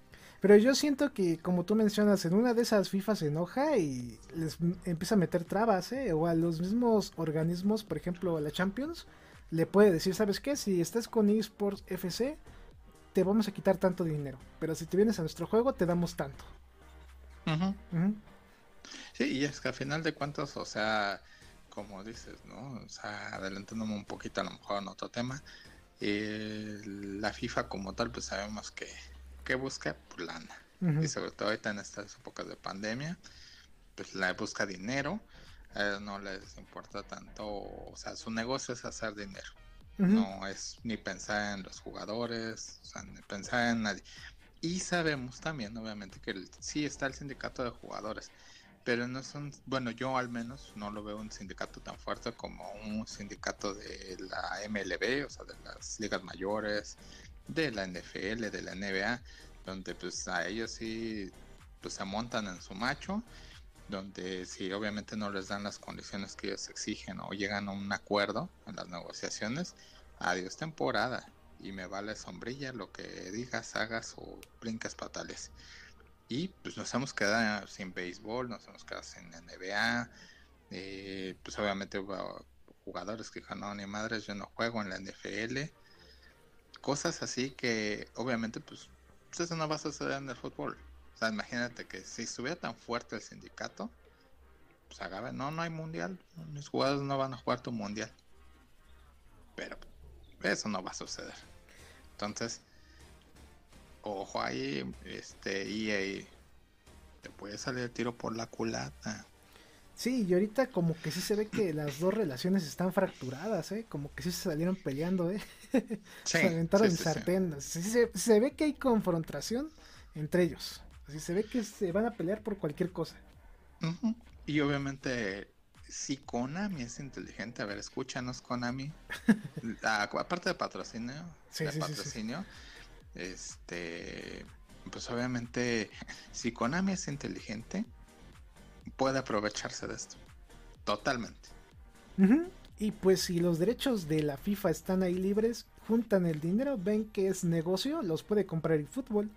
Pero yo siento que, como tú mencionas, en una de esas FIFA se enoja y les empieza a meter trabas, ¿eh? O a los mismos organismos, por ejemplo, a la Champions, le puede decir, ¿sabes qué? Si estás con eSports FC, te vamos a quitar tanto dinero. Pero si te vienes a nuestro juego, te damos tanto. Sí, y es que al final de cuentas, o sea, como dices, ¿no? O sea, adelantándome un poquito a lo mejor en otro tema, eh, la FIFA como tal, pues sabemos que, que busca pues, lana. Y sobre todo ahorita en estas épocas de pandemia, pues la busca dinero, no les importa tanto, o sea, su negocio es hacer dinero. No es ni pensar en los jugadores, o sea, ni pensar en nadie. Y sabemos también, obviamente, que sí está el sindicato de jugadores, pero no son, bueno, yo al menos no lo veo un sindicato tan fuerte como un sindicato de la MLB, o sea, de las ligas mayores, de la NFL, de la NBA, donde pues a ellos sí pues se montan en su macho, donde si obviamente no les dan las condiciones que ellos exigen o llegan a un acuerdo en las negociaciones, adiós temporada y me vale sombrilla lo que digas, hagas o brincas patales. Y pues nos hemos quedado sin béisbol, nos hemos quedado sin NBA, eh, pues obviamente hubo jugadores que dijeron, no, ni madres, yo no juego en la NFL. Cosas así que obviamente pues, pues eso no va a suceder en el fútbol. O sea, imagínate que si estuviera tan fuerte el sindicato, pues agarra, no, no hay mundial, mis jugadores no van a jugar tu mundial. Pero eso no va a suceder. Entonces, ojo ahí, este EA te puede salir el tiro por la culata. Sí, y ahorita como que sí se ve que las dos relaciones están fracturadas, ¿eh? Como que sí se salieron peleando, ¿eh? se aventaron sartén. se, ve que hay confrontación entre ellos. Así se ve que se van a pelear por cualquier cosa. Y obviamente si Konami es inteligente, a ver, escúchanos Konami. Aparte de patrocinio, de patrocinio, este, pues obviamente, si Konami es inteligente, puede aprovecharse de esto. Totalmente. Y pues si los derechos de la FIFA están ahí libres, juntan el dinero, ven que es negocio, los puede comprar el fútbol.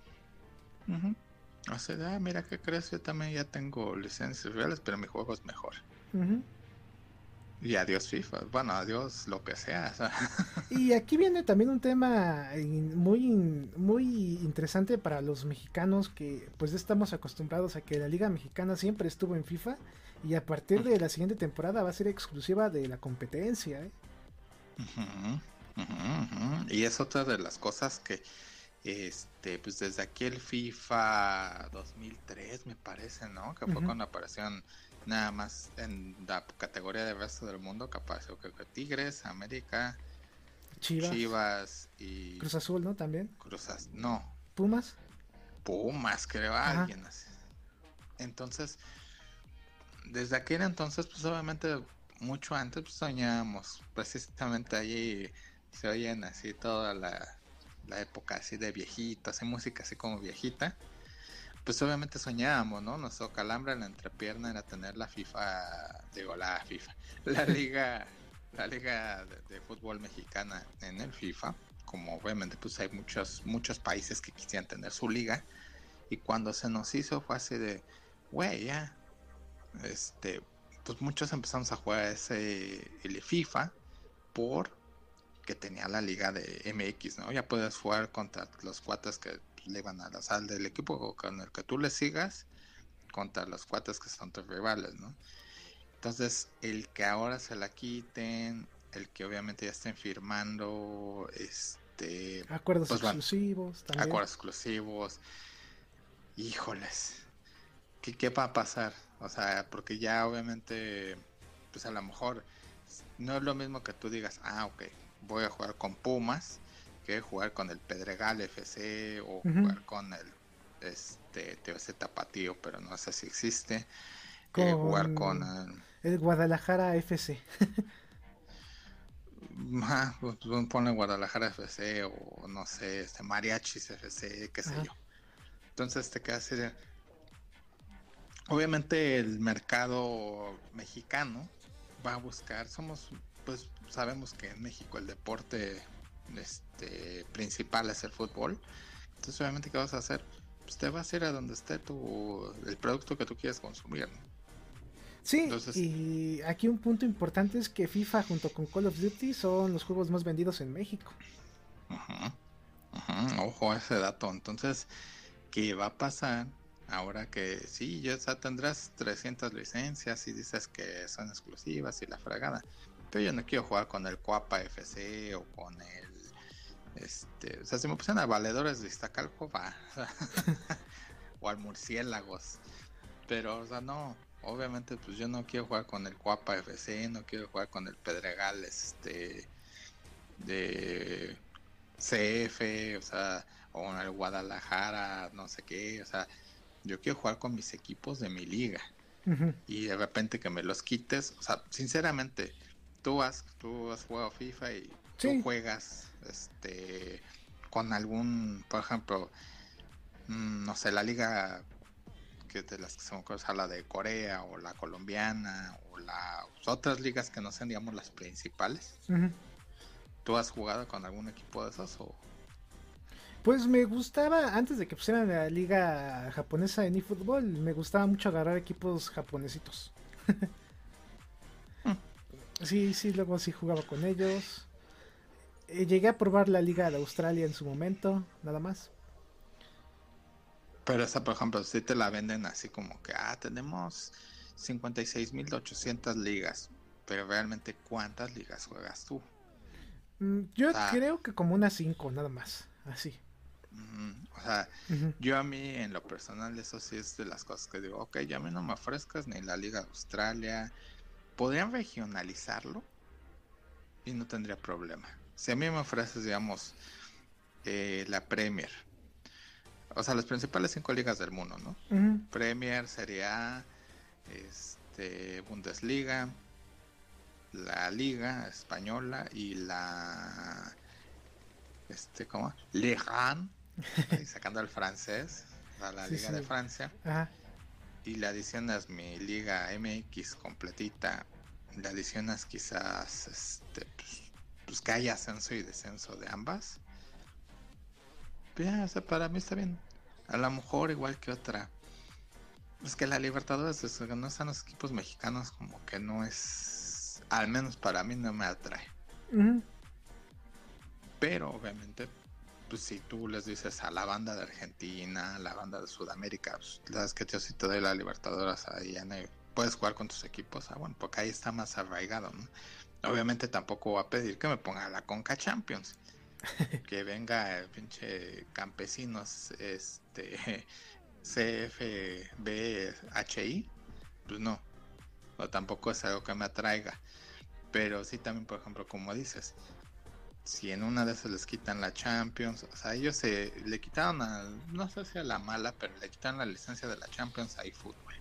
O sea, ah, mira que crees, yo también ya tengo licencias reales, pero mi juego es mejor. Y adiós FIFA, bueno, adiós lo que sea. Y aquí viene también un tema muy, muy interesante para los mexicanos que pues estamos acostumbrados a que la liga mexicana siempre estuvo en FIFA y a partir de la siguiente temporada va a ser exclusiva de la competencia. ¿eh? Y es otra de las cosas que este pues desde aquí el FIFA 2003 me parece, ¿no? Que fue cuando aparecieron nada más en la categoría del resto del mundo capaz que Tigres, América, Chivas, y Cruz Azul, ¿no? También. Cruzas, no. Pumas. Pumas, creo alguien así. Entonces, desde aquel entonces, pues obviamente mucho antes pues, soñábamos, precisamente allí se oyen así toda la, la época así de viejito, así música así como viejita pues obviamente soñábamos, ¿no? Nuestro calambre en la entrepierna era tener la FIFA, digo, la FIFA, la liga, la liga de, fútbol mexicana en el FIFA, como obviamente pues hay muchos, muchos países que quisieran tener su liga, y cuando se nos hizo fue así de, güey, ya, este, pues muchos empezamos a jugar ese, el FIFA, por que tenía la liga de MX, ¿no? Ya puedes jugar contra los cuates que le van a la sal del equipo con el que tú le sigas contra los cuates que son tus rivales, ¿no? Entonces, el que ahora se la quiten, el que obviamente ya estén firmando, este... Acuerdos pues, exclusivos. también. Acuerdos exclusivos. Híjoles. ¿Qué, ¿Qué va a pasar? O sea, porque ya obviamente, pues a lo mejor no es lo mismo que tú digas, ah, ok, voy a jugar con Pumas que jugar con el Pedregal FC o jugar con el este TBC Tapatío, pero no sé si existe. Eh, jugar con el, Guadalajara FC. ah, pone Guadalajara FC o no sé, este Mariachis FC, qué sé yo. Entonces te queda así Obviamente el mercado mexicano va a buscar, somos, pues sabemos que en México el deporte este, principal es el fútbol. Entonces, obviamente, ¿qué vas a hacer? Pues te vas a ir a donde esté tu, el producto que tú quieres consumir. Sí, y aquí un punto importante es que FIFA junto con Call of Duty son los juegos más vendidos en México. Ojo a ese dato. Entonces, ¿qué va a pasar ahora que sí, ya tendrás 300 licencias y dices que son exclusivas y la fragada? Pero yo no quiero jugar con el Coapa FC o con el este, o sea, si me pusieran a valedores de Iztacalco, va. o al murciélagos. Pero, o sea, no. Obviamente, pues yo no quiero jugar con el Cuapa FC, no quiero jugar con el Pedregal, este. de CF, o sea, o en el Guadalajara, no sé qué, o sea, yo quiero jugar con mis equipos de mi liga. y de repente que me los quites, o sea, sinceramente, tú has, tú has jugado FIFA y tú juegas este con algún, por ejemplo, mm, no sé, la liga que de las que se me ocurre, la de Corea o la colombiana o las otras ligas que no sean, digamos, las principales. ¿Tú has jugado con algún equipo de esos o pues me gustaba, antes de que pusieran la liga japonesa en eFootball, me gustaba mucho agarrar equipos japonesitos. sí, sí, luego sí jugaba con ellos. Eh, llegué a probar la liga de Australia en su momento, nada más. Pero esa, por ejemplo, si te la venden así como que, ah, tenemos 56.800 ligas, pero realmente ¿cuántas ligas juegas tú? Mm, yo creo que como unas 5, nada más, así. O sea, yo a mí en lo personal eso sí es de las cosas que digo, ok, ya a mí no me ofrezcas ni la Liga de Australia. Podrían regionalizarlo y no tendría problema. Si a mí me ofreces, digamos, eh, la Premier, o sea, las principales cinco ligas del mundo, ¿no? Premier sería este, Bundesliga, la Liga Española y la este, ¿cómo? Lejan, sacando el francés, a la Liga de Francia. Y la adicionas mi Liga MX completita, la adicionas quizás, este, pues, pues, que haya ascenso y descenso de ambas. Pues para mí está bien. A lo mejor igual que otra. Es que la Libertadores, que no están los equipos mexicanos, como que no es, al menos para mí no me atrae. Pero obviamente, pues si tú les dices a la banda de Argentina, a la banda de Sudamérica, pues, las que yo si te doy la Libertadores ahí puedes jugar con tus equipos, ah, bueno, porque ahí está más arraigado, ¿no? Obviamente tampoco voy a pedir que me ponga la Conca Champions. que venga el pinche campesinos, este CFBHI, pues no, o tampoco es algo que me atraiga. Pero sí también, por ejemplo, como dices, si en una de esas les quitan la Champions, o sea, ellos se le quitaron a, no sé si a la mala, pero le quitaron la licencia de la Champions a eFootball.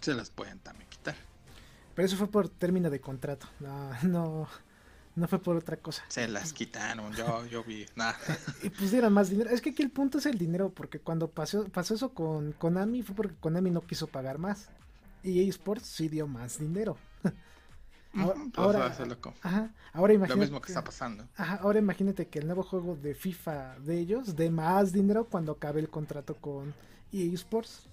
Se las pueden también quitar. Pero eso fue por término de contrato, no, no, no fue por otra cosa. Se las quitaron, yo, yo vi, nada. y pues dieron más dinero. Es que aquí el punto es el dinero, porque cuando pasó, pasó eso con Konami fue porque Konami no quiso pagar más. Y eSports sí dio más dinero. Ahora, ahora, imagínate, lo mismo que está pasando. ahora imagínate que el nuevo juego de FIFA de ellos dé más dinero cuando acabe el contrato con EA Sports.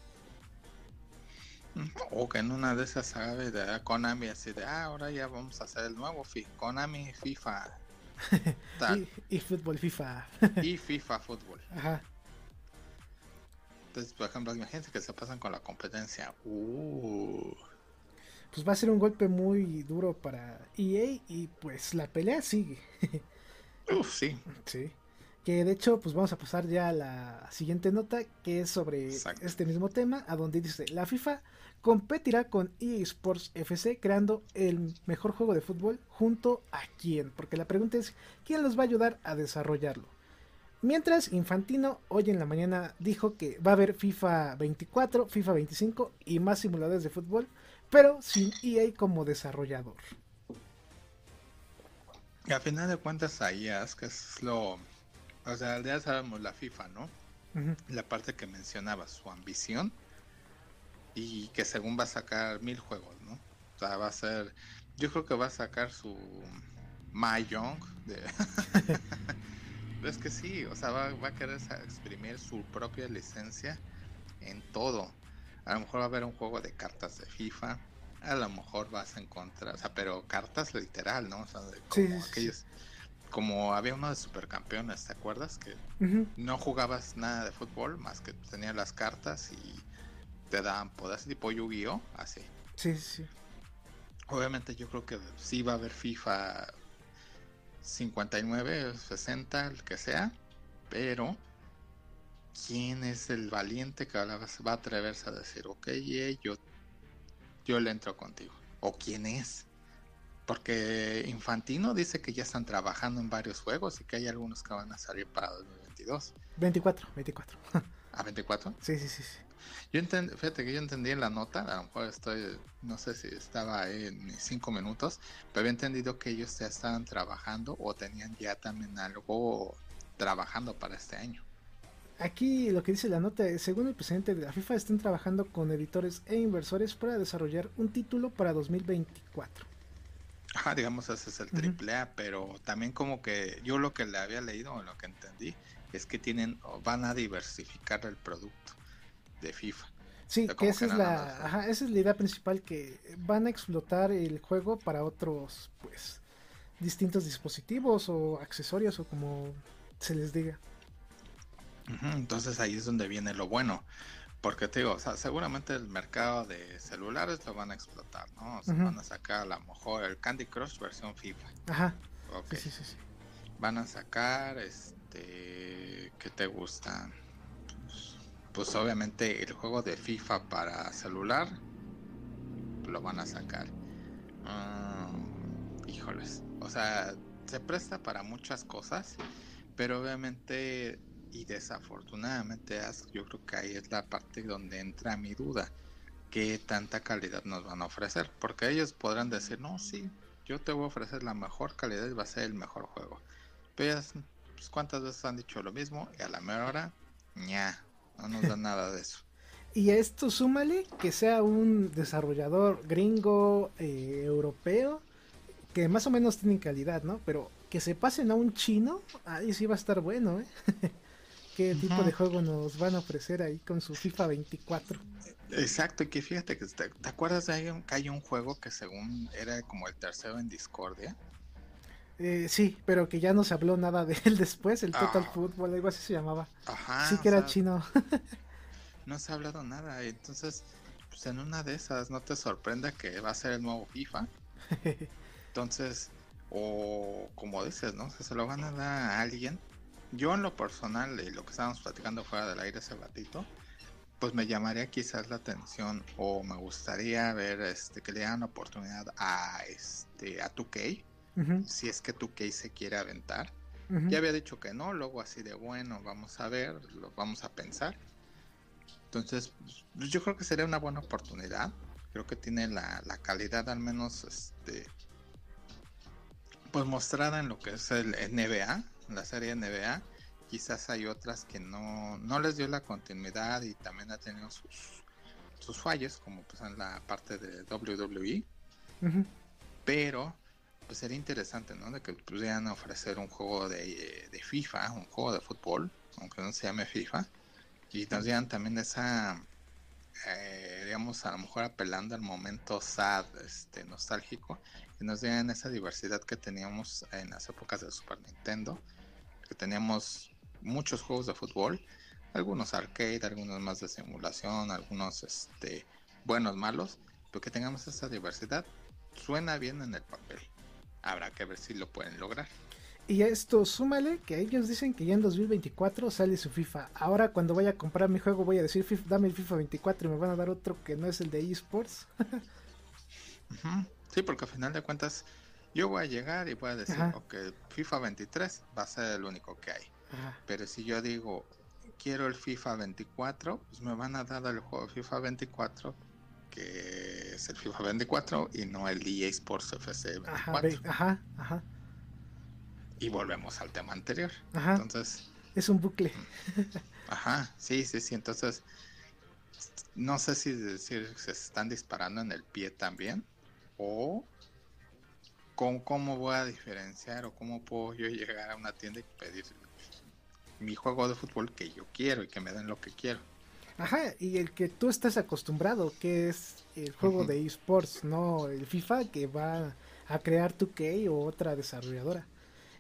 O que en una de esas sabe de Konami así de, ah, ahora ya vamos a hacer el nuevo FIFA, Konami FIFA. y, fútbol FIFA. y FIFA fútbol. Ajá. Entonces, por ejemplo, imagínense que se pasan con la competencia. Uh pues va a ser un golpe muy duro para EA y pues la pelea sigue. Uf, sí. Sí. Que de hecho, pues vamos a pasar ya a la siguiente nota, que es sobre este mismo tema, a donde dice, la FIFA competirá con EA Sports FC creando el mejor juego de fútbol junto a quién, porque la pregunta es, ¿quién los va a ayudar a desarrollarlo? Mientras Infantino hoy en la mañana dijo que va a haber FIFA 24, FIFA 25 y más simuladores de fútbol pero sin EA como desarrollador. Y a final de cuentas ahí es que es lo... O sea, ya sabemos la FIFA, ¿no? La parte que mencionaba, su ambición y que según va a sacar mil juegos, ¿no? O sea, va a ser... Yo creo que va a sacar su Mahjong de... es que sí, o sea, va, va a querer exprimir su propia licencia en todo. A lo mejor va a haber un juego de cartas de FIFA. A lo mejor vas a encontrar, o sea, pero cartas literal, ¿no? O sea, como aquellos. Como había uno de supercampeones, ¿te acuerdas? Que no jugabas nada de fútbol más que tenías las cartas y te daban poderes tipo Yu-Gi-Oh! Así. Sí, sí. Obviamente yo creo que sí va a haber FIFA 59, 60, el que sea, pero ¿quién es el valiente que va a atreverse a decir, ok, yo, yo le entro contigo? ¿O quién es? Porque Infantino dice que ya están trabajando en varios juegos y que hay algunos que van a salir para 2022. 24, 24. ¿A 24? Sí, sí, sí. Yo entendí, fíjate que yo entendí en la nota, a lo mejor estoy, no sé si estaba ahí en mis cinco minutos, pero había entendido que ellos ya estaban trabajando o tenían ya también algo trabajando para este año. Aquí lo que dice la nota, según el presidente de la FIFA, están trabajando con editores e inversores para desarrollar un título para 2024. Ajá, digamos, ese es el triple A, pero también como que yo lo que le había leído, o lo que entendí, es que tienen, van a diversificar el producto de FIFA. Sí, que esa es, la, ajá, esa es la idea principal, que van a explotar el juego para otros, pues, distintos dispositivos o accesorios o como se les diga. Entonces ahí es donde viene lo bueno. Porque te digo, o sea, seguramente el mercado de celulares lo van a explotar, ¿no? O sea, van a sacar a lo mejor el Candy Crush versión FIFA. Ajá. Sí, sí, sí, Van a sacar, este, ¿qué te gusta? Pues, pues, obviamente el juego de FIFA para celular lo van a sacar. Mm, híjoles, o sea, se presta para muchas cosas, pero obviamente y desafortunadamente yo creo que ahí es la parte donde entra mi duda qué tanta calidad nos van a ofrecer porque ellos podrán decir no sí yo te voy a ofrecer la mejor calidad y va a ser el mejor juego pero pues, cuántas veces han dicho lo mismo y a la mejor hora ña no nos da nada de eso. Y a esto súmale que sea un desarrollador gringo eh, europeo que más o menos tienen calidad no pero que se pasen a un chino ahí sí va a estar bueno eh qué tipo de juego nos van a ofrecer ahí con su FIFA 24. Exacto, y que fíjate que te, acuerdas de que hay un juego que según era como el tercero en Discordia. Eh, sí, pero que ya no se habló nada de él después, el Total ah. Football, algo así se llamaba. Ajá. Sí que era chino. no se ha hablado nada, entonces, pues en una de esas, no te sorprenda que va a ser el nuevo FIFA. Entonces, o como dices, ¿no? se lo van a dar a alguien yo en lo personal, y lo que estábamos platicando fuera del aire ese ratito, pues me llamaría quizás la atención o me gustaría ver este que le dan oportunidad a este a 2K, si es que 2K se quiere aventar. Ya había dicho que no, luego así de bueno, vamos a ver, lo vamos a pensar. Entonces, pues, yo creo que sería una buena oportunidad. Creo que tiene la, la calidad al menos este pues mostrada en lo que es el NBA, la serie NBA, quizás hay otras que no, no les dio la continuidad y también ha tenido sus, sus fallos, como pues en la parte de WWE. Pero pues sería interesante, ¿no? De que pudieran ofrecer un juego de, de, FIFA, un juego de fútbol, aunque no se llame FIFA, y nos dieran también esa, eh, digamos, a lo mejor apelando al momento sad, este, nostálgico, y nos dieran esa diversidad que teníamos en las épocas de Super Nintendo, que teníamos muchos juegos de fútbol, algunos arcade, algunos más de simulación, algunos este buenos, malos, pero que tengamos esa diversidad suena bien en el papel. Habrá que ver si lo pueden lograr. Y a esto súmale que ellos dicen que ya en 2024 sale su FIFA. Ahora cuando vaya a comprar mi juego voy a decir dame el FIFA 24 y me van a dar otro que no es el de esports. Sí, porque al final de cuentas yo voy a llegar y voy a decir, que FIFA 23 va a ser el único que hay. Pero si yo digo, quiero el FIFA 24, pues me van a dar el juego FIFA 24, que es el FIFA 24 y no el EA Sports FC 24. Ajá, ajá, Y volvemos al tema anterior. Entonces... Es un bucle. Ajá, sí, sí, sí. Entonces, no sé si decir se están disparando en el pie también o cómo voy a diferenciar o cómo puedo yo llegar a una tienda y pedir mi juego de fútbol que yo quiero y que me den lo que quiero. Ajá, y el que tú estás acostumbrado, que es el juego de esports, no el FIFA que va a crear 2K o otra desarrolladora.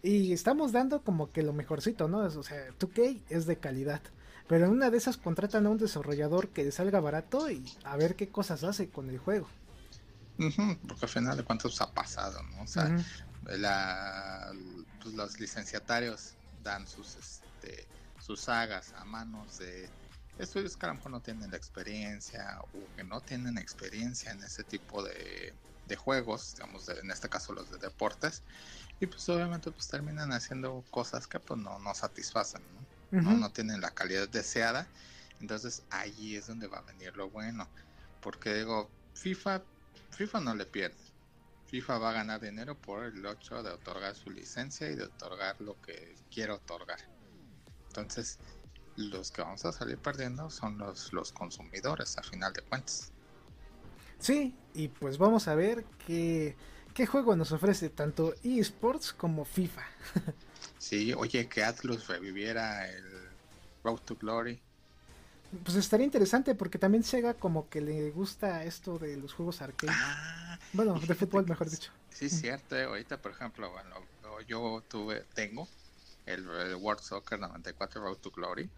Y estamos dando como que lo mejorcito, ¿no? O sea, 2K es de calidad. Pero en una de esas contratan a un desarrollador que le salga barato y a ver qué cosas hace con el juego porque al final de cuentas ha pasado, ¿no? O sea, pues, los licenciatarios dan sus, este, sus sagas a manos de estudios que a lo mejor no tienen la experiencia o que no tienen experiencia en ese tipo de, juegos, digamos, en este caso los de deportes, y pues obviamente pues terminan haciendo cosas que pues no, no satisfacen, ¿no? ¿no? tienen la calidad deseada Entonces ahí es donde va a venir lo bueno. Porque digo, FIFA, FIFA no le pierde. FIFA va a ganar dinero por el hecho de otorgar su licencia y de otorgar lo que quiere otorgar. Entonces, los que vamos a salir perdiendo son los, los consumidores, a final de cuentas. Sí, y pues vamos a ver qué, qué juego nos ofrece tanto eSports como FIFA. sí, oye, que Atlus reviviera el Road to Glory. Pues estaría interesante porque también Sega como que le gusta esto de los juegos arcade. Ah, bueno, de fútbol mejor dicho. Sí, cierto. Eh, ahorita, por ejemplo, bueno, yo tuve, tengo el, World Soccer 94 Road to Glory,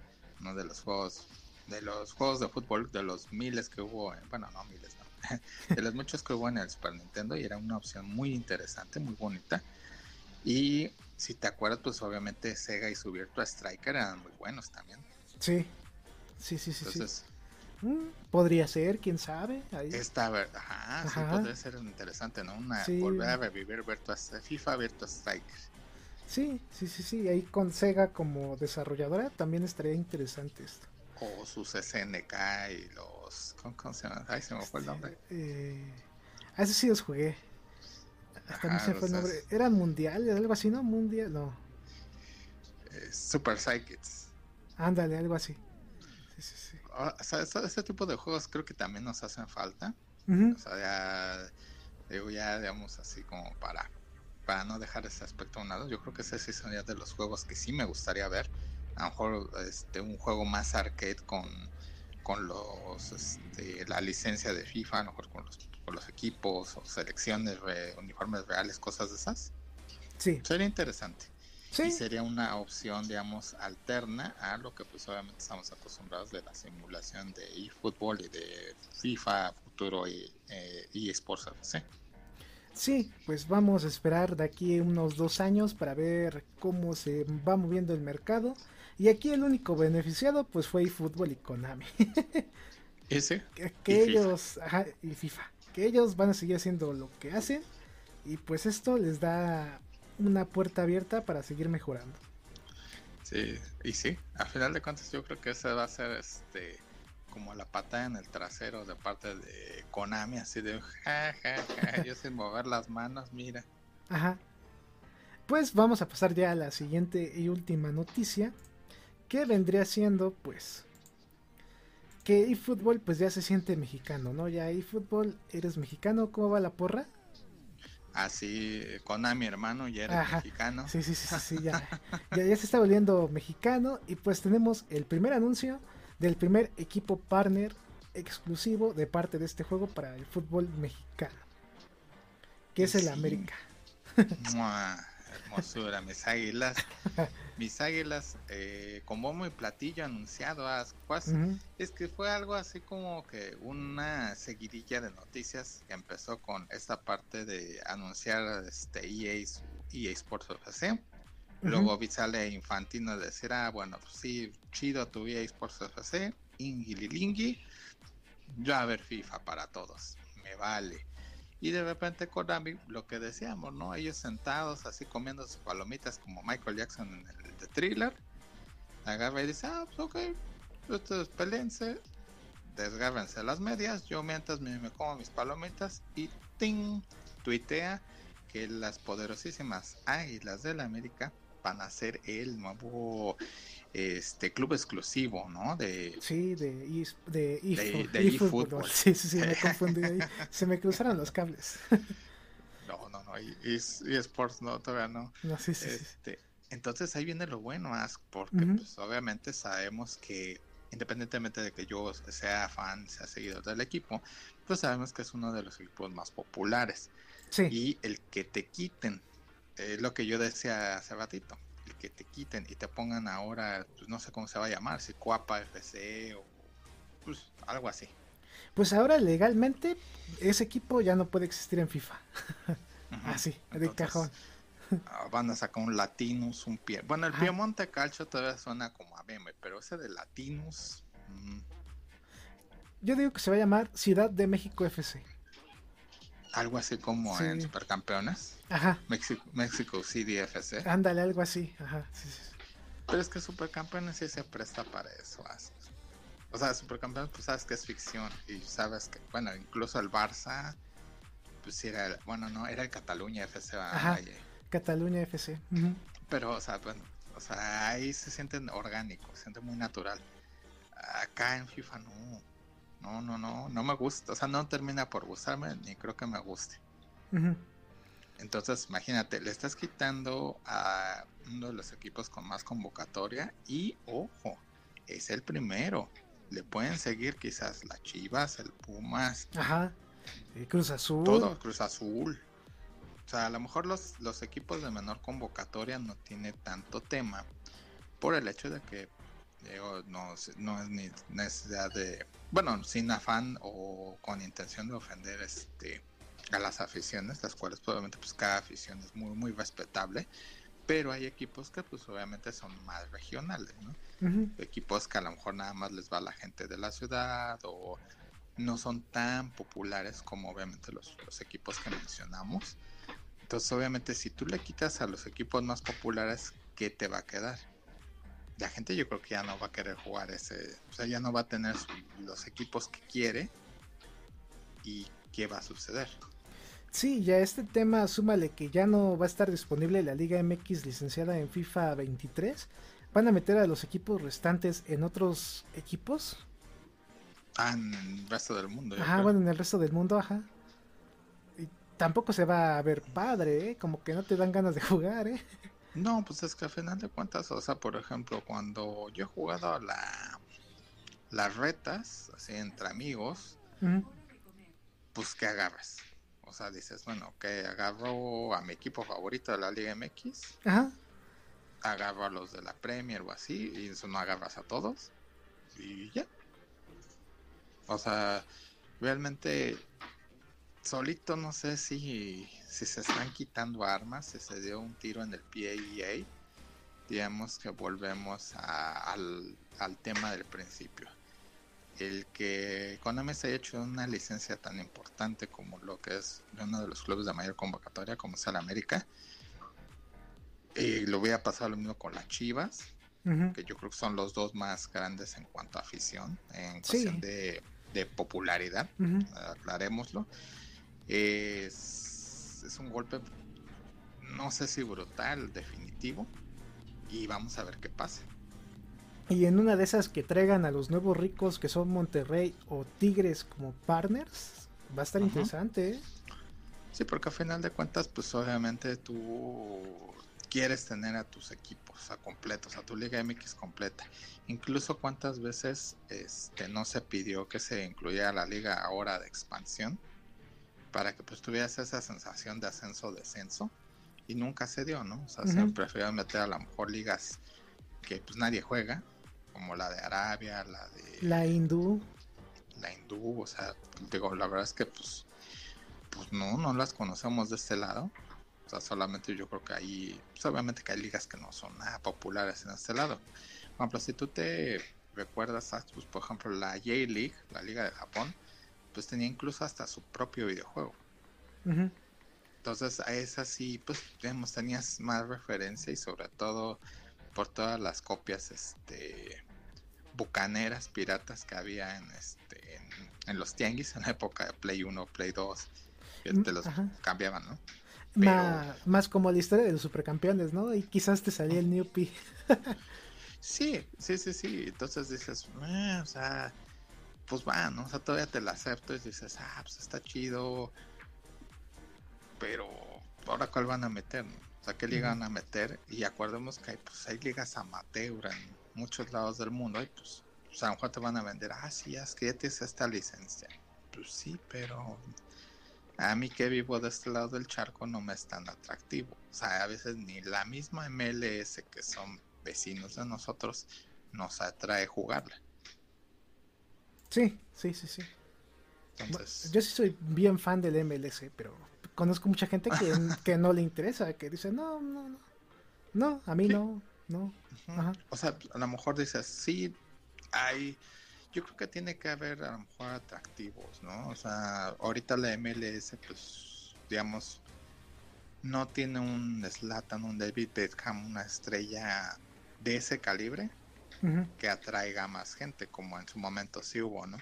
uno de los juegos de los juegos de fútbol de los miles que hubo, bueno, no miles, no, de los muchos que hubo en el Super Nintendo y era una opción muy interesante, muy bonita. Y si te acuerdas, pues obviamente Sega y su Virtua Striker eran muy buenos también. Sí, sí, sí, sí. Entonces, mm, podría ser, quién sabe. Esta, ajá, sí, podría ser interesante, ¿no? Una, Volver a revivir Virtua, FIFA Virtua Striker. Sí, sí, sí, sí. Ahí con Sega como desarrolladora también estaría interesante esto. O sus SNK y los. ¿Cómo, se llama? Ay, se me fue el nombre. Eh, a ese sí los jugué. Hasta no se fue el nombre. ¿Era mundial? ¿Algo así, no? Mundial, no. Eh, Super Psychics. Ándale, algo así. Sí, sí, sí. Ah, o sea, ese, tipo de juegos creo que también nos hacen falta. O sea, ya. Digo, ya, digamos, así como para para no dejar ese aspecto a un lado, yo creo que ese sí sería de los juegos que sí me gustaría ver. A lo mejor este, un juego más arcade con, con los este, la licencia de FIFA, a lo mejor con los, con los equipos o selecciones, uniformes reales, cosas de esas. Sí. Sería interesante. ¿Sí? Y sería una opción, digamos, alterna a lo que pues obviamente estamos acostumbrados de la simulación de eFootball y de FIFA Futuro y, eh, eSports Sí, pues vamos a esperar de aquí unos dos años para ver cómo se va moviendo el mercado. Y aquí el único beneficiado pues fue eFootball y Konami. Ese. que, ellos, ajá, y FIFA, que ellos van a seguir haciendo lo que hacen y pues esto les da una puerta abierta para seguir mejorando. Sí, y sí, a final de cuentas yo creo que ese va a ser este como la pata en el trasero de parte de Konami, así de ja, yo sin mover las manos, mira. Ajá. Pues vamos a pasar ya a la siguiente y última noticia, que vendría siendo pues que eFootball pues ya se siente mexicano, ¿no? Ya eFootball eres mexicano, ¿cómo va la porra? Así, Konami hermano, ya eres mexicano. Sí, sí, sí, sí, ya, ya, ya se está volviendo mexicano y pues tenemos el primer anuncio del primer equipo partner exclusivo de parte de este juego para el fútbol mexicano, que es el América. hermosura, mis águilas. Mis águilas, eh, con bombo y platillo anunciado, es que fue algo así como que una seguidilla de noticias que empezó con esta parte de anunciar este EA, EA Sports FC Luego sale Infantino de decir, ah, bueno, pues sí, chido tu EA Sports FC, Ingililingui, yo a ver FIFA para todos, me vale. Y de repente Konami, lo que decíamos, ¿no? Ellos sentados así comiendo sus palomitas como Michael Jackson en el de thriller, agarra y dice, ah, pues ok, ustedes pelense, desgárrense las medias, yo mientras me, me como mis palomitas y ting, tuitea que las poderosísimas Águilas de la América van a ser el nuevo este club exclusivo, ¿no? De sí, de de, eFootball. sí, sí, sí, me confundí ahí. Se me cruzaron los cables. no, no, no, y, eSports no, todavía no. No, sí, sí, este, Entonces ahí viene lo bueno, Ask, porque pues obviamente sabemos que independientemente de que yo sea fan, sea seguidor del equipo, pues sabemos que es uno de los equipos más populares. Sí. Y el que te quiten es lo que yo decía hace ratito, el que te quiten y te pongan ahora, pues no sé cómo se va a llamar, si Cuapa FC o pues algo así. Pues ahora legalmente ese equipo ya no puede existir en FIFA. así, de cajón. Ah, van a sacar un Latinus, un pie. Bueno, el Piemonte Calcio todavía suena como a meme, pero ese de Latinus. Mm. Yo digo que se va a llamar Ciudad de México FC. Algo así como en Supercampeones. Ajá. México, México CDFC. Ándale, algo así. Ajá. Pero es que Supercampeones sí se presta para eso. O sea, supercampeones, pues sabes que es ficción. Y sabes que, bueno, incluso el Barça, pues sí era, bueno, no, era el Cataluña FC. Ajá, Cataluña FC. Pero, o sea, bueno, o sea, ahí se sienten orgánicos, se siente muy natural. Acá en FIFA no. No, no, no, no me gusta. O sea, no termina por gustarme, ni creo que me guste. Entonces, imagínate, le estás quitando a uno de los equipos con más convocatoria y, ojo, es el primero. Le pueden seguir quizás la Chivas, el Pumas. Ajá. Cruz Azul. Todo, Cruz Azul. O sea, a lo mejor los, los equipos de menor convocatoria no tiene tanto tema por el hecho de que no, no es ni necesidad de, bueno, sin afán o con intención de ofender este a las aficiones, las cuales probablemente pues cada afición es muy muy respetable, pero hay equipos que pues obviamente son más regionales, ¿no? Equipos que a lo mejor nada más les va a la gente de la ciudad o no son tan populares como obviamente los, los equipos que mencionamos. Entonces obviamente si tú le quitas a los equipos más populares, ¿qué te va a quedar? La gente yo creo que ya no va a querer jugar ese, o sea, ya no va a tener los equipos que quiere y qué va a suceder. Sí, ya este tema, súmale que ya no va a estar disponible la Liga MX licenciada en FIFA 23. ¿Van a meter a los equipos restantes en otros equipos? Ah, en el resto del mundo. Ajá, bueno, en el resto del mundo, ajá. Y tampoco se va a ver padre, ¿eh? Como que no te dan ganas de jugar, ¿eh? No, pues es que al final de cuentas, o sea, por ejemplo, cuando yo he jugado la, las retas, así entre amigos, pues que agarras o sea, dices, bueno, que agarro a mi equipo favorito de la Liga MX. Ajá. Agarro a los de la Premier o así. Y eso no agarras a todos. Y ya. O sea, realmente solito no sé si, si se están quitando armas, si se dio un tiro en el PAEA, digamos que volvemos al, al tema del principio. El que Konami se haya hecho una licencia tan importante como lo que es uno de los clubes de mayor convocatoria, como es el América, y lo voy a pasar lo mismo con las Chivas, que yo creo que son los dos más grandes en cuanto a afición, en cuestión de, popularidad, aclarémoslo. Es, es un golpe, no sé si brutal, definitivo, y vamos a ver qué pasa. Y en una de esas que traigan a los nuevos ricos que son Monterrey o Tigres como partners, va a estar interesante. ¿eh? Sí, porque a final de cuentas, pues obviamente tú quieres tener a tus equipos a completos, a tu Liga MX completa. Incluso cuántas veces este, no se pidió que se incluyera la liga ahora de expansión para que pues tuvieras esa sensación de ascenso-descenso y nunca se dio, ¿no? O sea, se prefirió meter a lo mejor ligas que pues nadie juega como la de Arabia, la de... La hindú. La hindú, o sea, digo, la verdad es que pues, pues no, no las conocemos de este lado. O sea, solamente yo creo que hay, pues obviamente que hay ligas que no son nada populares en este lado. Por ejemplo, si tú te recuerdas, pues, por ejemplo, la J-League, la liga de Japón, pues tenía incluso hasta su propio videojuego. Entonces, a esa sí, pues, digamos, tenías más referencia y sobre todo por todas las copias este bucaneras piratas que había en este en, los tianguis en la época de Play 1, Play 2, que te los cambiaban, ¿no? Más, como la historia de los supercampeones, ¿no? Y quizás te salía el New P. sí, sí, sí, sí. Entonces dices, eh, o sea, pues va, ¿no? O sea, todavía te la acepto y dices, ah, pues está chido. Pero, ¿ahora cuál van a meter? O sea, ¿qué liga van a meter? Y acordemos que hay, pues, hay ligas amateur en muchos lados del mundo. Y pues, o a te van a vender, ah, sí, es que ya tienes esta licencia. Pues sí, pero a mí que vivo de este lado del charco no me es tan atractivo. O sea, a veces ni la misma MLS que son vecinos de nosotros nos atrae jugarla. Sí, sí, sí, sí. Entonces... Yo sí soy bien fan del MLS, pero conozco mucha gente que, que no le interesa, que dice, no, no, no, no, a mí no, no. O sea, a lo mejor dices, sí, hay, yo creo que tiene que haber a lo mejor atractivos, ¿no? O sea, ahorita la MLS, pues, digamos, no tiene un Slatan, un David Beckham, una estrella de ese calibre, que atraiga más gente, como en su momento sí hubo, ¿no?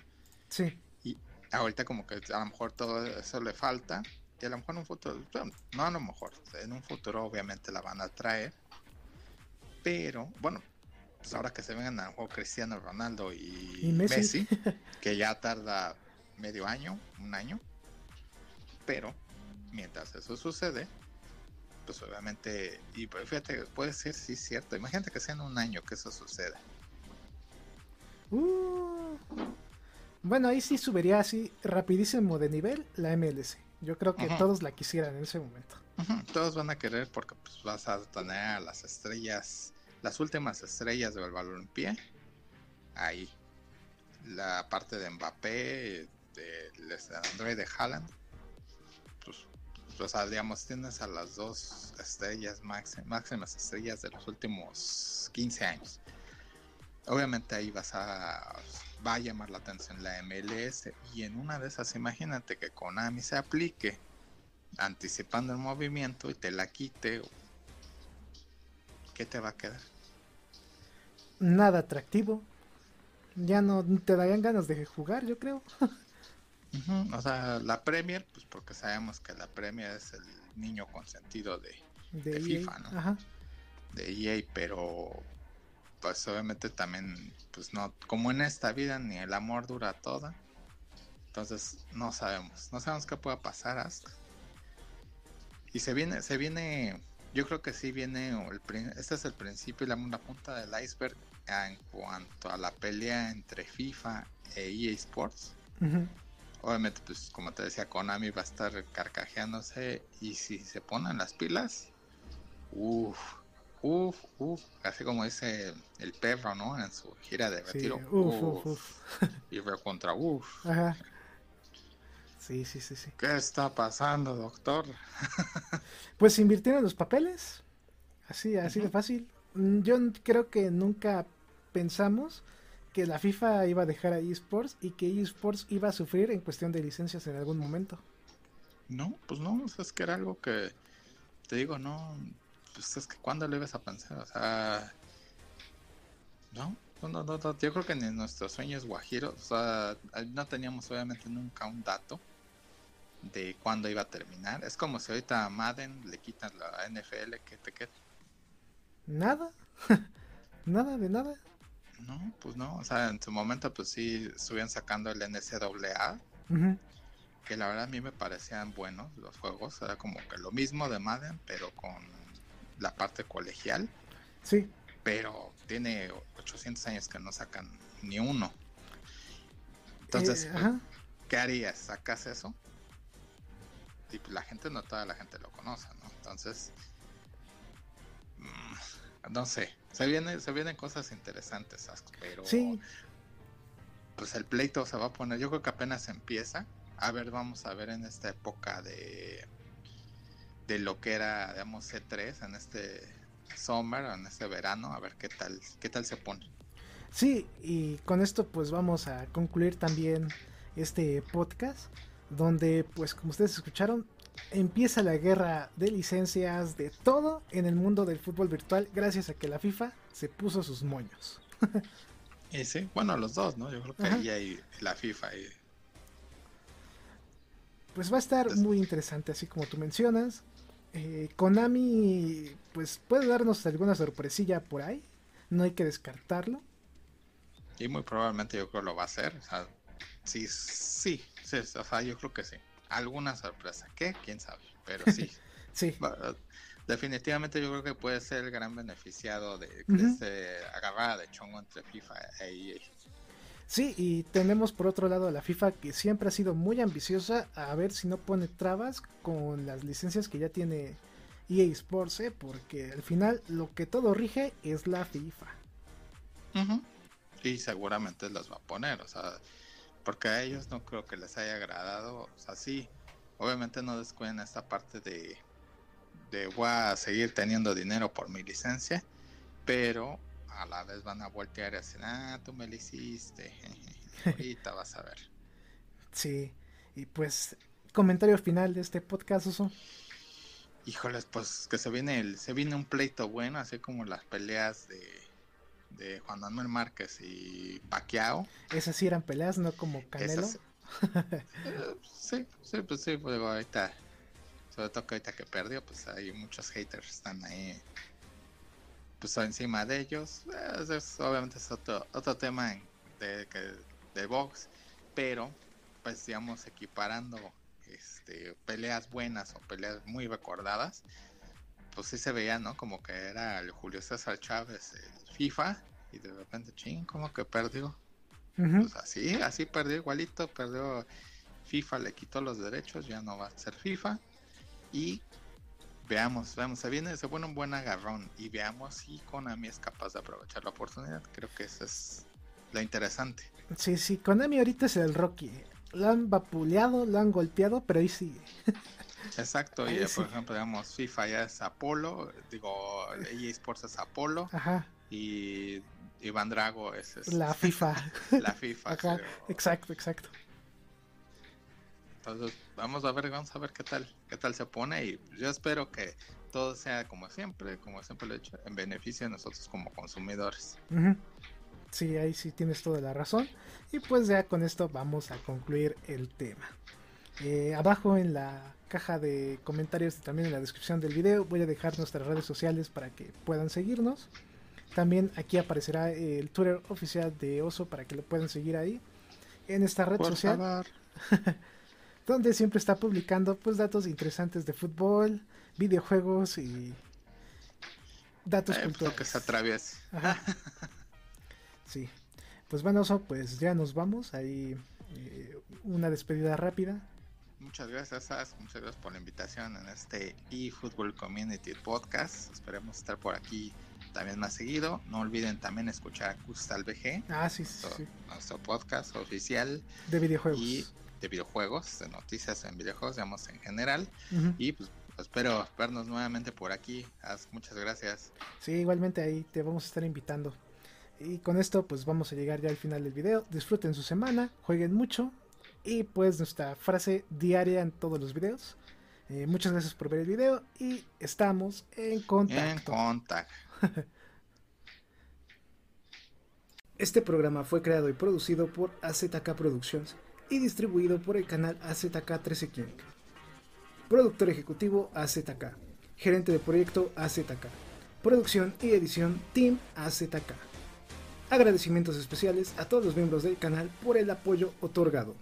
Sí. Y ahorita como que a lo mejor todo eso le falta, y a lo mejor en un futuro, no a lo mejor, en un futuro obviamente la van a traer, pero bueno, pues ahora que se vengan al juego Cristiano Ronaldo y, Messi, que ya tarda medio año, un año, pero mientras eso sucede, pues obviamente, y pues fíjate, puede ser sí cierto, imagínate que sea en un año que eso suceda. Uh, bueno, ahí sí subiría así rapidísimo de nivel la MLC. Yo creo que todos la quisieran en ese momento. Todos van a querer porque pues, vas a tener a las estrellas, las últimas estrellas del balompié ahí. La parte de Mbappé, de, de André de Haaland, pues, o sea, digamos, tienes a las dos estrellas, máximas estrellas de los últimos 15 años. Obviamente ahí vas a va a llamar la atención la MLS y en una de esas imagínate que Konami se aplique anticipando el movimiento y te la quite ¿qué te va a quedar? Nada atractivo ya no te darían ganas de jugar yo creo o sea la Premier pues porque sabemos que la Premier es el niño consentido de, de, e FIFA ¿no? de EA pero pues obviamente también, pues no, como en esta vida ni el amor dura toda. Entonces no sabemos, no sabemos qué pueda pasar. Y se viene, se viene, yo creo que sí viene, el, este es el principio y la, punta del iceberg en cuanto a la pelea entre FIFA e EA Sports. Obviamente, pues como te decía, Konami va a estar carcajeándose y si se ponen las pilas, uff Uf, uf, así como dice el perro, ¿no? En su gira de retiro. uf, uf, Y contra uf. Ajá. Sí, sí, sí, sí. ¿Qué está pasando, doctor? pues invirtieron los papeles. Así, así de fácil. Mm, yo creo que nunca pensamos que la FIFA iba a dejar a eSports y que eSports iba a sufrir en cuestión de licencias en algún momento. No, pues no, es que era algo que, te digo, no, pues es que cuando le ibas a pensar, o sea, no, no, no, yo creo que en nuestros sueños guajiros, o sea, no teníamos obviamente nunca un dato de cuándo iba a terminar. Es como si ahorita a Madden le quitan la NFL que te queda. Nada, nada de nada. No, pues no, o sea, en su momento pues sí estuvieron sacando el NCAA, que la verdad a mí me parecían buenos los juegos, era como que lo mismo de Madden, pero con la parte colegial. Sí. Pero tiene 800 años que no sacan ni uno. Entonces, eh, ¿qué harías? ¿Sacas eso? Y pues la gente, no toda la gente lo conoce, ¿no? Entonces, mm, no sé, se, viene, se vienen cosas interesantes, pero sí. pues el pleito se va a poner, yo creo que apenas empieza. A ver, vamos a ver en esta época de de lo que era, digamos, C3 en este summer, en este verano, a ver qué tal, qué tal se pone. Sí, y con esto pues vamos a concluir también este podcast, donde pues como ustedes escucharon, empieza la guerra de licencias de todo en el mundo del fútbol virtual gracias a que la FIFA se puso sus moños. y sí, bueno, los dos, ¿no? Yo creo que ahí hay la FIFA y... Pues va a estar muy interesante, así como tú mencionas. Eh, Konami, pues puede darnos alguna sorpresilla por ahí. No hay que descartarlo. Y muy probablemente yo creo lo va a hacer. O sea, sí, sí, sí, o sea, yo creo que sí. Alguna sorpresa. ¿Qué? ¿Quién sabe? Pero sí. sí. Definitivamente yo creo que puede ser el gran beneficiado de, de agarrada de chongo entre FIFA e EA. Sí, y tenemos por otro lado a la FIFA que siempre ha sido muy ambiciosa a ver si no pone trabas con las licencias que ya tiene EA Sports, ¿eh? porque al final lo que todo rige es la FIFA. Y seguramente las va a poner, o sea, porque a ellos no creo que les haya agradado, o sea, sí, obviamente no descuiden esta parte de, de voy a seguir teniendo dinero por mi licencia, pero a la vez van a voltear y decir, ah, tú me lo hiciste. Ahorita vas a ver. Sí, y pues, comentario final de este podcast, Uso. Híjoles, pues que se viene el, se viene un pleito bueno, así como las peleas de de Juan Manuel Márquez y Paquiao. Esas sí eran peleas, no como Canelo. Sí, sí, pues sí, pues ahorita, sobre todo que ahorita que perdió, pues hay muchos haters están ahí, pues encima de ellos. Eh, obviamente es otro, otro tema de, de box, pero pues digamos equiparando este, peleas buenas o peleas muy recordadas, pues sí se veía, ¿no? Como que era el Julio César Chávez, el FIFA, y de repente, ching, como que perdió. Pues así, así perdió igualito, perdió FIFA, le quitó los derechos, ya no va a ser FIFA. Y veamos, veamos, se viene, se pone un buen agarrón y veamos si Konami es capaz de aprovechar la oportunidad. Creo que eso es lo interesante. Sí, sí, Konami ahorita es el Rocky. Lo han vapuleado, lo han golpeado, pero ahí sigue. Exacto, y por ejemplo, digamos, FIFA ya es Apolo, digo, EA Sports es Apolo, Ajá. y Iván Drago es, la FIFA. la FIFA. Exacto, exacto. Entonces, vamos a ver, vamos a ver qué tal, qué tal se pone y yo espero que todo sea como siempre, como siempre lo he hecho, en beneficio de nosotros como consumidores. Sí, ahí sí tienes toda la razón. Y pues ya con esto vamos a concluir el tema. Eh, abajo en la caja de comentarios y también en la descripción del video voy a dejar nuestras redes sociales para que puedan seguirnos. También aquí aparecerá el Twitter oficial de Oso para que lo puedan seguir ahí. En esta red social. donde siempre está publicando pues datos interesantes de fútbol, videojuegos y datos eh, culturales. que se atraviesa. sí. Pues bueno, Oso, pues ya nos vamos. Ahí eh, una despedida rápida. Muchas gracias, Muchas gracias por la invitación en este eFootball Community Podcast. Esperemos estar por aquí también más seguido. No olviden también escuchar Custal BG. Ah, sí, sí, nuestro, podcast oficial. De videojuegos. Y de videojuegos, de noticias en videojuegos, digamos en general. Y pues espero vernos nuevamente por aquí. Muchas gracias. Sí, igualmente ahí te vamos a estar invitando. Y con esto pues vamos a llegar ya al final del video. Disfruten su semana, jueguen mucho y pues nuestra frase diaria en todos los videos. Eh, muchas gracias por ver el video y estamos en contacto. En contacto. Este programa fue creado y producido por AZK Productions y distribuido por el canal AZK 13 King. Productor ejecutivo AZK. Gerente de proyecto AZK. Producción y edición Team AZK. Agradecimientos especiales a todos los miembros del canal por el apoyo otorgado.